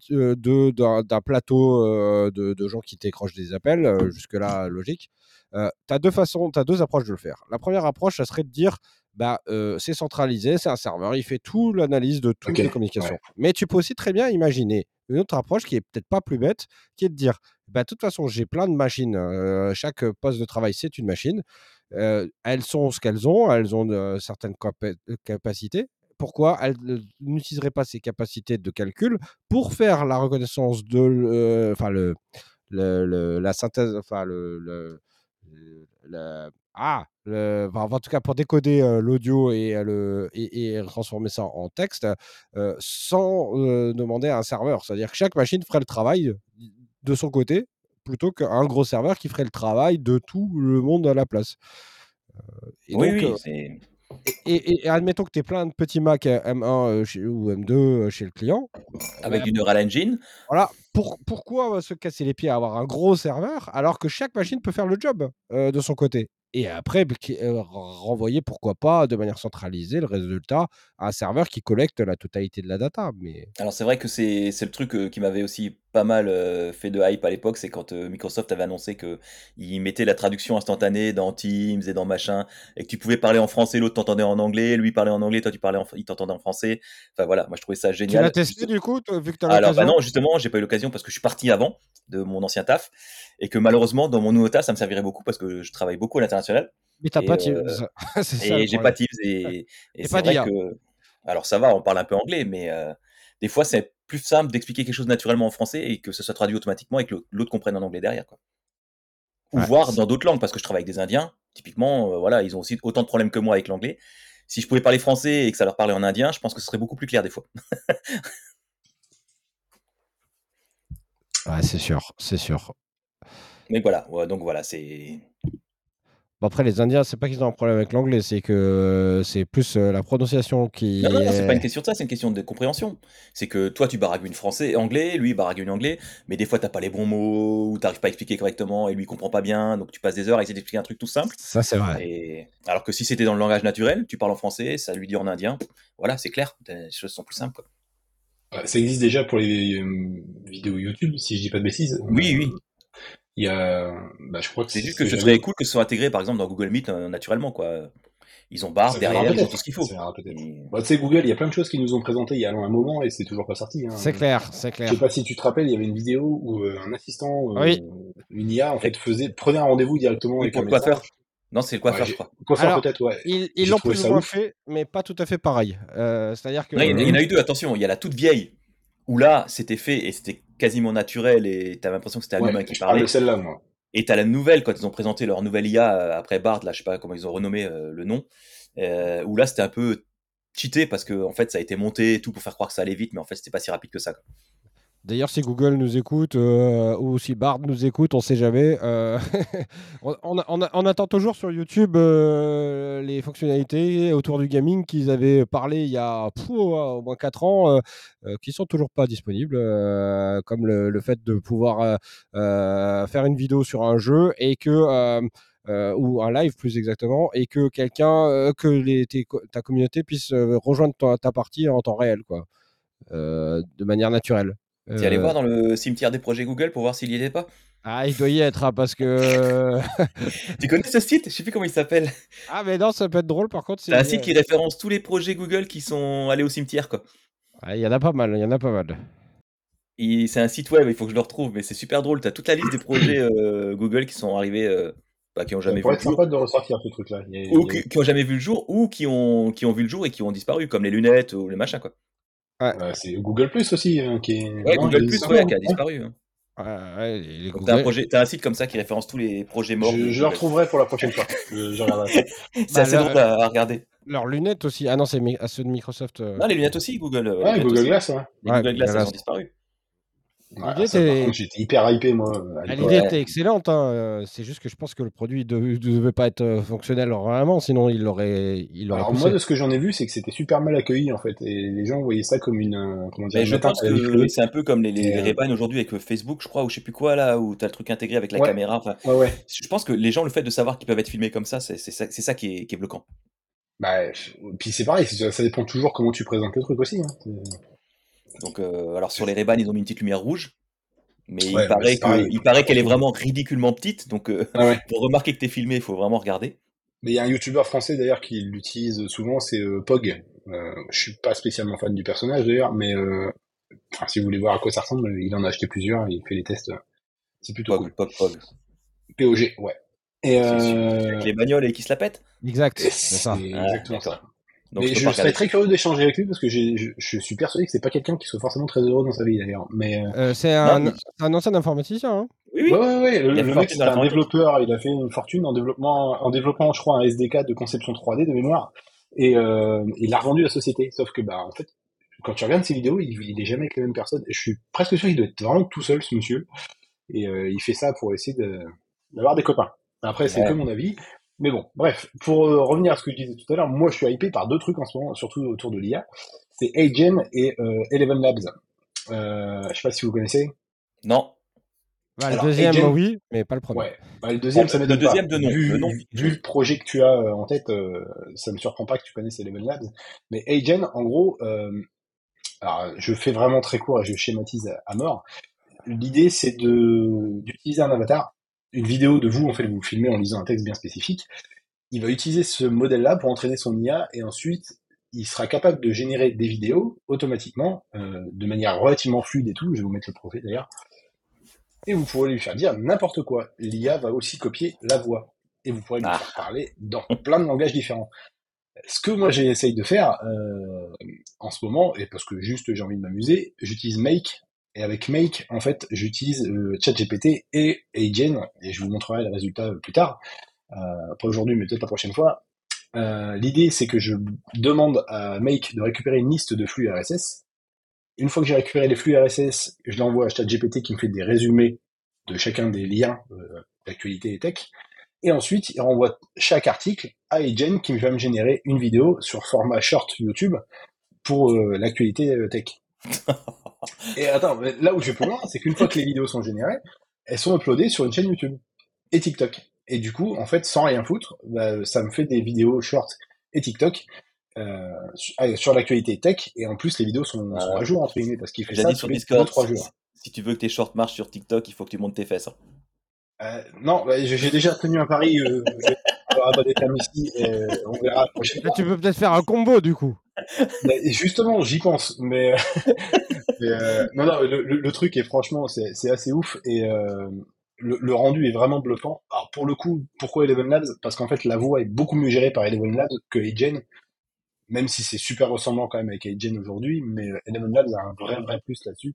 d'un plateau de, de gens qui t'écrochent des appels, jusque-là, logique. tu as deux façons, tu deux approches de le faire. La première approche, ça serait de dire bah, euh, c'est centralisé, c'est un serveur, il fait tout l'analyse de toutes les communications. Mais tu peux aussi très bien imaginer une autre approche qui est peut-être pas plus bête, qui est de dire, bah, de toute façon, j'ai plein de machines, euh, chaque poste de travail, c'est une machine, euh, elles sont ce qu'elles ont, elles ont certaines capa- capacités. Pourquoi elles n'utiliseraient pas ces capacités de calcul pour faire la reconnaissance de, enfin le, le- le- la synthèse, enfin le, le- le- le- ah, le- enfin, en tout cas pour décoder euh, l'audio et, le, et, et transformer ça en texte euh, sans euh, demander à un serveur. C'est-à-dire que chaque machine ferait le travail de son côté plutôt qu'un gros serveur qui ferait le travail de tout le monde à la place. Et oui, donc, oui, et, et- et admettons que tu aies plein de petits Mac euh, M1 euh, chez- ou M2 euh, chez le client. avec du Neural Engine. Voilà, pour- pourquoi se casser les pieds à avoir un gros serveur alors que chaque machine peut faire le job euh, de son côté? Et après, bah, euh, renvoyer, pourquoi pas, de manière centralisée, le résultat à un serveur qui collecte la totalité de la data. Alors c'est vrai que c'est c'est le truc euh, qui m'avait aussi pas mal euh, fait de hype à l'époque, c'est quand euh, Microsoft avait annoncé que il mettait la traduction instantanée dans Teams et dans machin, et que tu pouvais parler en français, l'autre t'entendait en anglais, lui parlait en anglais, toi tu parlais en, il t'entendait en français. Enfin voilà, moi je trouvais ça tu génial. l'as testé du coup, vu que tu as Alors bah non, justement, j'ai pas eu l'occasion parce que je suis parti avant de mon ancien taf et que malheureusement dans mon nouveau taf ça me servirait beaucoup parce que je travaille beaucoup à l'international Mais t'as pas euh, Teams. c'est ça le Et j'ai pas Teams et, et c'est vrai que. Alors ça va, on parle un peu anglais, mais euh, des fois c'est plus simple d'expliquer quelque chose naturellement en français et que ce soit traduit automatiquement et que l'autre- comprenne en anglais derrière. Quoi. Ou Ouais, voir dans d'autres langues, parce que je travaille avec des Indiens, typiquement, euh, voilà, ils ont aussi autant de problèmes que moi avec l'anglais. Si je pouvais parler français et que ça leur parlait en indien, je pense que ce serait beaucoup plus clair des fois. Ouais, c'est sûr, c'est sûr. Mais voilà, ouais, donc voilà, c'est. Bon, après, les Indiens, c'est pas qu'ils ont un problème avec l'anglais, c'est que c'est plus euh, la prononciation qui Non, non, non, c'est pas une est. question de ça, c'est une question de compréhension. C'est que toi, tu baragouines français, anglais, lui, il baragouine anglais, mais des fois, t'as pas les bons mots, ou t'arrives pas à expliquer correctement, et lui, il comprend pas bien, donc tu passes des heures à essayer d'expliquer un truc tout simple. Ça, c'est vrai. Et... Alors que si c'était dans le langage naturel, tu parles en français, ça lui dit en indien, voilà, c'est clair, les choses sont plus simples. Quoi. Ouais, Ça existe déjà pour les euh, vidéos YouTube, si je dis pas de bêtises. Oui, Euh, oui. Il y a, bah, je crois que C'est juste que ce jamais- serait cool que ce soit intégré, par exemple, dans Google Meet euh, naturellement, quoi. Ils ont barre derrière, ils ont tout ce qu'il faut. Et- Bah, tu sais, Google, il y a plein de choses qu'ils nous ont présentées il y a un moment et c'est toujours pas sorti. hein. C'est clair, c'est Je clair. sais pas si tu te rappelles, il y avait une vidéo où euh, un assistant, euh, Oui. une IA, en fait, faisait, prenait un rendez-vous directement Oui, avec le coiffeur. Non, c'est le coiffeur, Ouais, je crois. Coiffeur Alors, peut-être, ouais. Ils l'ont plus ou moins fait, mais pas tout à fait pareil. Euh, C'est-à-dire que. Non, il y en a- il y en a eu deux, attention. Il y a la toute vieille, où là, c'était fait et c'était quasiment naturel et t'avais l'impression que c'était un Ouais, humain qui je parle parlait. de celle-là, moi. Et t'as la nouvelle, quand ils ont présenté leur nouvelle IA euh, après Bard, là, je sais pas comment ils ont renommé euh, le nom, euh, où là, c'était un peu cheaté parce que, en fait, ça a été monté et tout pour faire croire que ça allait vite, mais en fait, c'était pas si rapide que ça. quoi. D'ailleurs, si Google nous écoute euh, ou si Bard nous écoute, on sait jamais. euh, on, attend toujours sur YouTube euh, les fonctionnalités autour du gaming qu'ils avaient parlé il y a pff, au moins 4 ans, qui sont toujours pas disponibles, comme le, fait de pouvoir faire une vidéo sur un jeu et que ou un live plus exactement, et que quelqu'un, que ta communauté puisse rejoindre ta, partie en temps réel, quoi, de manière naturelle. T'es allé Euh, voir dans le cimetière des projets Google pour voir s'il y était pas? Ah, il doit y être, hein, parce que. Tu connais ce site? Je sais plus comment il s'appelle. ah, mais non, ça peut être drôle, par contre. C'est un si- site qui référence tous les projets Google qui sont allés au cimetière, quoi. Ah, Il y en a pas mal, il y en a pas mal. C'est un site web, il faut que je le retrouve, mais c'est super drôle. T'as toute la liste des projets euh, Google qui sont arrivés, euh, bah, qui ont jamais vu pourrait le être jour. sympa de ressortir ce truc-là. A- ou qui, qui ont jamais vu le jour, ou qui ont, qui ont vu le jour et qui ont disparu, comme les lunettes ou les machins, quoi. Ouais, c'est Google Plus aussi hein, qui est. Ouais, non, Google Plus, ouais, qui a disparu. hein. Ouais, ouais, les Donc t'as un, Google- projet, t'as un site comme ça qui référence tous les projets morts. Je, je le retrouverai pour la prochaine fois. Je, je regarderai ça. C'est Bah, assez drôle à, à regarder. Leurs lunettes aussi. Ah non, c'est mi- à ceux de Microsoft. euh. Non, les lunettes aussi, Google. euh, Ouais, Google aussi. Glass, ouais. Google Glass, Glass. elles ont disparu. Ouais, ça, par contre, j'étais hyper hypé, moi. à Ah, l'époque. L'idée était excellente. hein, euh, C'est juste que je pense que le produit ne devait pas être euh, fonctionnel vraiment, sinon il l'aurait il Alors, poussé. moi, de ce que j'en ai vu, c'est que c'était super mal accueilli, en fait. Et les gens voyaient ça comme une. euh, Comment dire, une je pense que c'est un peu comme les, les, Ray-Ban aujourd'hui avec Facebook, je crois, ou je sais plus quoi, là, où t'as le truc intégré avec la Ouais. caméra. Enfin, Ouais, ouais. je pense que les gens, le fait de savoir qu'ils peuvent être filmés comme ça, c'est ça, qui, est, qui est bloquant. Bah, puis c'est pareil, ça dépend toujours comment tu présentes le truc aussi. Hein. Donc, euh, alors sur les Ray-Ban, ils ont mis une petite lumière rouge, mais Ouais, il paraît il qu'elle est vraiment ridiculement petite. Donc, euh, Ah ouais. pour remarquer que t'es filmé, il faut vraiment regarder. Mais il y a un youtubeur français d'ailleurs qui l'utilise souvent, c'est euh, Pog. Euh, je suis pas spécialement fan du personnage d'ailleurs, mais euh, enfin, si vous voulez voir à quoi ça ressemble, il en a acheté plusieurs et il fait les tests. C'est plutôt Pog, cool. Pog, Pog. POG, ouais. Et euh, Avec les bagnoles et qui se la pètent. Exact, c'est c'est ça. exactement ça. Donc, mais je serais très curieux d'échanger avec lui parce que je, je suis persuadé que c'est pas quelqu'un qui soit forcément très heureux dans sa vie d'ailleurs. Mais euh, Euh, c'est un, mais- c'est un ancien informaticien. hein. Oui, oui. ouais, ouais, ouais, le, a mec fortune c'est un développeur, il a fait une fortune en développement, en développant, je crois, un SDK de conception 3D de mémoire, et euh, il l'a revendu à la société. Sauf que bah en fait, quand tu regardes ses vidéos, il, il est jamais avec les mêmes personnes. Je suis presque sûr qu'il doit être vraiment tout seul, ce monsieur, et euh, il fait ça pour essayer de d'avoir des copains. Après, c'est Ouais. que mon avis. Mais bon, bref, pour euh, revenir à ce que je disais tout à l'heure, moi je suis hypé par deux trucs en ce moment, surtout autour de l'IA. C'est Agen et euh, Eleven Labs. Euh, je sais pas si vous connaissez. Non. Bah, Alors, le deuxième, oui, mais pas le premier. Ouais. Bah, le deuxième, Oh, ça le m'étonne deuxième pas. de nom, Vu, le nom. vu le projet que tu as euh, en tête, euh, ça me surprend pas que tu connaisses Eleven Labs. Mais Agen, en gros, euh, alors je fais vraiment très court et je schématise à, à mort. L'idée, c'est de d'utiliser un avatar, une vidéo de vous, en fait, vous filmez en lisant un texte bien spécifique. Il va utiliser ce modèle-là pour entraîner son IA et ensuite il sera capable de générer des vidéos automatiquement, euh, de manière relativement fluide et tout. Je vais vous mettre le profil d'ailleurs. Et vous pourrez lui faire dire n'importe quoi. L'IA va aussi copier la voix. et vous pourrez lui Ah. faire parler dans plein de langages différents. Ce que moi j'essaye de faire euh, en ce moment, et parce que juste j'ai envie de m'amuser, j'utilise Make. Et avec Make, en fait, j'utilise euh, ChatGPT et Agen, et je vous montrerai les résultats plus tard. Euh, pas aujourd'hui, mais peut-être la prochaine fois. Euh, L'idée, c'est que je demande à Make de récupérer une liste de flux RSS. Une fois que j'ai récupéré les flux RSS, je l'envoie à ChatGPT qui me fait des résumés de chacun des liens euh, d'actualité et tech. Et ensuite, il renvoie chaque article à Agen qui va me générer une vidéo sur format short YouTube pour euh, l'actualité euh, tech. et attends, mais là où je vais plus loin, c'est qu'une fois que les vidéos sont générées, elles sont uploadées sur une chaîne YouTube et TikTok. Et du coup, en fait, sans rien foutre, bah, ça me fait des vidéos short et TikTok euh, sur, ah, l'actualité tech. Et en plus, les vidéos sont, sont Voilà. à jour, entre guillemets, parce qu'il fait ça sur les Discord, 2-3 jours. si tu veux que tes shorts marchent sur TikTok, il faut que tu montes tes fesses. hein. Euh, non, bah, j'ai déjà tenu un pari. Euh, je vais avoir des termes ici. Et on verra la prochaine Là, fois. tu peux peut-être faire un combo du coup. Justement, j'y pense. Mais, mais, euh, non, non, le, le- le truc est franchement, c'est assez ouf. Et euh, le, le rendu est vraiment bluffant. Alors pour le coup, pourquoi Eleven Labs? Parce qu'en fait, la voix est beaucoup mieux gérée par Eleven Labs que Agen. Même si c'est super ressemblant quand même avec Agen aujourd'hui, mais euh, Eleven Labs a un vrai vrai plus là-dessus.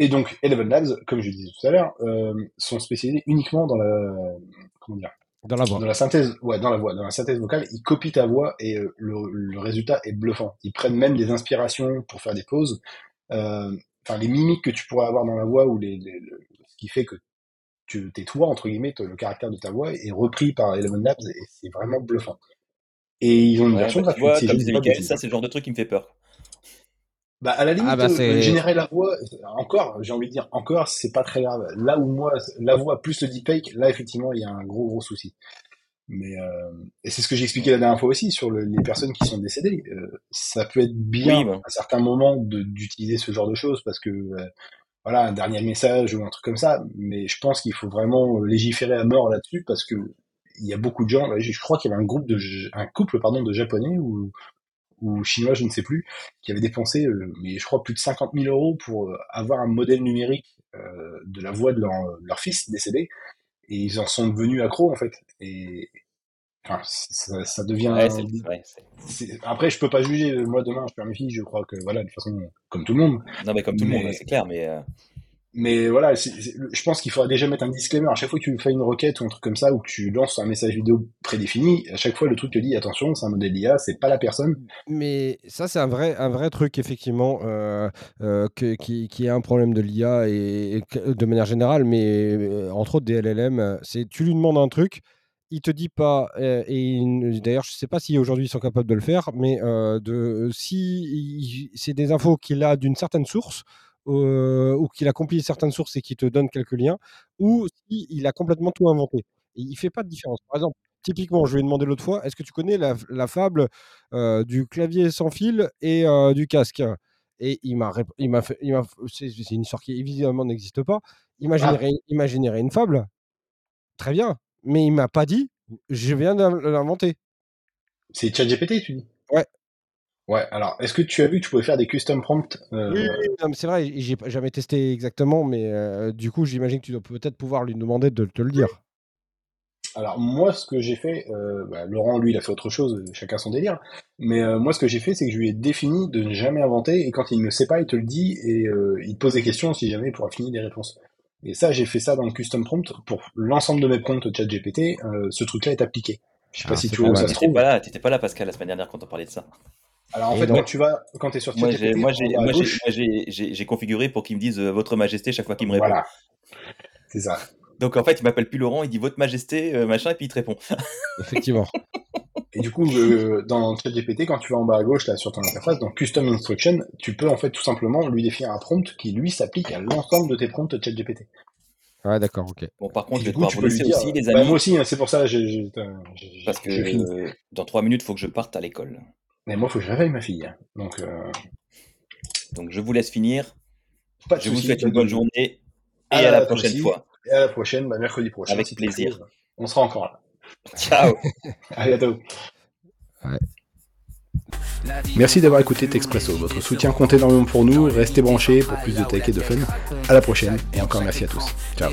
Et donc Eleven Labs, comme je disais tout à l'heure, euh, sont spécialisés uniquement dans la comment dire Dans la voix. dans la synthèse, ouais, dans la voix, dans la synthèse vocale, ils copient ta voix et euh, le, le résultat est bluffant. Ils prennent même des inspirations pour faire des pauses. Euh, Enfin, les mimiques que tu pourrais avoir dans la voix ou les, les- le- ce qui fait que tu t'es toi entre guillemets, le caractère de ta voix est repris par Eleven Labs et c'est vraiment bluffant. Et ils ont une Ouais, version bah, tu gratuite. vois, comme Michael, ça c'est le genre de truc qui me fait peur. Bah, à la limite, Ah bah, euh, générer la voix, encore, j'ai envie de dire, encore, c'est pas très grave. Là où moi, la voix plus le deepfake, là, effectivement, il y a un gros, gros souci. Mais, euh, et c'est ce que j'ai expliqué la dernière fois aussi sur le- les personnes qui sont décédées. Euh, ça peut être bien, Oui, bah. à certains moments, d'utiliser ce genre de choses parce que, euh, voilà, un dernier message ou un truc comme ça. Mais je pense qu'il faut vraiment euh, légiférer à mort là-dessus parce que il y a beaucoup de gens, je crois qu'il y avait un groupe de, un couple, pardon, de japonais ou, ou chinois, je ne sais plus, qui avait dépensé, euh, mais je crois plus de 50 000 euros pour euh, avoir un modèle numérique euh, de la voix de leur, leur fils décédé, et ils en sont devenus accros en fait. Et enfin, ça, ça devient. Ouais, ouais, Après, je peux pas juger. Moi, demain, je perds mes filles. Je crois que voilà, de toute façon, comme tout le monde. Non, mais comme tout le Mais- monde, c'est clair, mais Mais voilà, je pense qu'il faudra déjà mettre un disclaimer à chaque fois que tu fais une requête ou un truc comme ça, ou que tu lances un message vidéo prédéfini. À chaque fois, le truc te dit attention, c'est un modèle IA, c'est pas la personne. Mais ça, c'est un vrai, un vrai truc, effectivement, euh, euh, qui, est un problème de l'IA et, de manière générale, mais euh, entre autres des LLM. C'est tu lui demandes un truc, il te dit pas, et il- d'ailleurs, je sais pas si aujourd'hui ils sont capables de le faire, mais de, si c'est des infos qu'il a d'une certaine source, ou qu'il a compilé certaines sources et qu'il te donne quelques liens, ou si il a complètement tout inventé. Et il fait pas de différence. Par exemple, typiquement, je lui ai demandé l'autre fois, est-ce que tu connais la, la fable euh, du clavier sans fil et euh, du casque? Et il m'a, rép- il m'a fait, il m'a, c'est, c'est une histoire qui évidemment n'existe pas. Il m'a Ah. généré, il m'a généré une fable, très bien, mais il m'a pas dit, je viens de l'inventer. C'est ChatGPT, tu dis? Ouais. Ouais, alors, est-ce que tu as vu que tu pouvais faire des custom prompts euh, Oui, c'est vrai, j'ai jamais testé exactement, mais euh, du coup, j'imagine que tu dois peut-être pouvoir lui demander de te le dire. Alors, moi, ce que j'ai fait, euh, bah, Laurent, lui, il a fait autre chose, chacun son délire, mais moi, ce que j'ai fait, c'est que je lui ai défini de ne jamais inventer, et quand il ne sait pas, il te le dit, et il te pose des questions si jamais pour affiner des réponses. Et ça, j'ai fait ça dans le custom prompt, pour l'ensemble de mes prompts ChatGPT, ce truc-là est appliqué. Je sais pas Ah, si tu vois où ça se trouve. pas là, t'étais pas là, Pascal, la semaine dernière quand on parlait de ça. Alors, en Et fait, donc- quand tu vas, quand t'es sur Moi, j'ai, moi, j'ai, bas à moi, j'ai, gauche, moi, j'ai, j'ai- j'ai configuré pour qu'il me dise euh, Votre Majesté chaque fois qu'il me répond. voilà. C'est ça. Donc en fait, il m'appelle plus Laurent, il dit Votre Majesté, euh, machin, et puis il te répond. Effectivement. Et du coup, euh, dans ChatGPT, quand tu vas en bas à gauche, là, sur ton interface, dans Custom Instruction, tu peux en fait tout simplement lui définir un prompt qui, lui, s'applique à l'ensemble de tes prompts ChatGPT. Ouais, d'accord, ok. Bon, par contre, je vais du coup, devoir tu vous peux lui laisser dire, aussi, les bah, amis, moi aussi, hein, c'est pour ça, j'ai, j'ai, j'ai- parce que euh, dans trois minutes, il faut que je parte à l'école. Mais moi, faut que je réveille ma fille. Donc, euh, Donc je vous laisse finir. pas de Je vous souhaite une bonne journée et à la prochaine aussi. fois. Et à la prochaine, bah, mercredi prochain. Avec si plaisir. On sera encore là. Ciao À bientôt. Ouais. Merci d'avoir écouté Texpresso. Votre soutien compte énormément pour nous. Restez branchés pour plus de tech et de fun. À la prochaine et encore merci à tous. Ciao.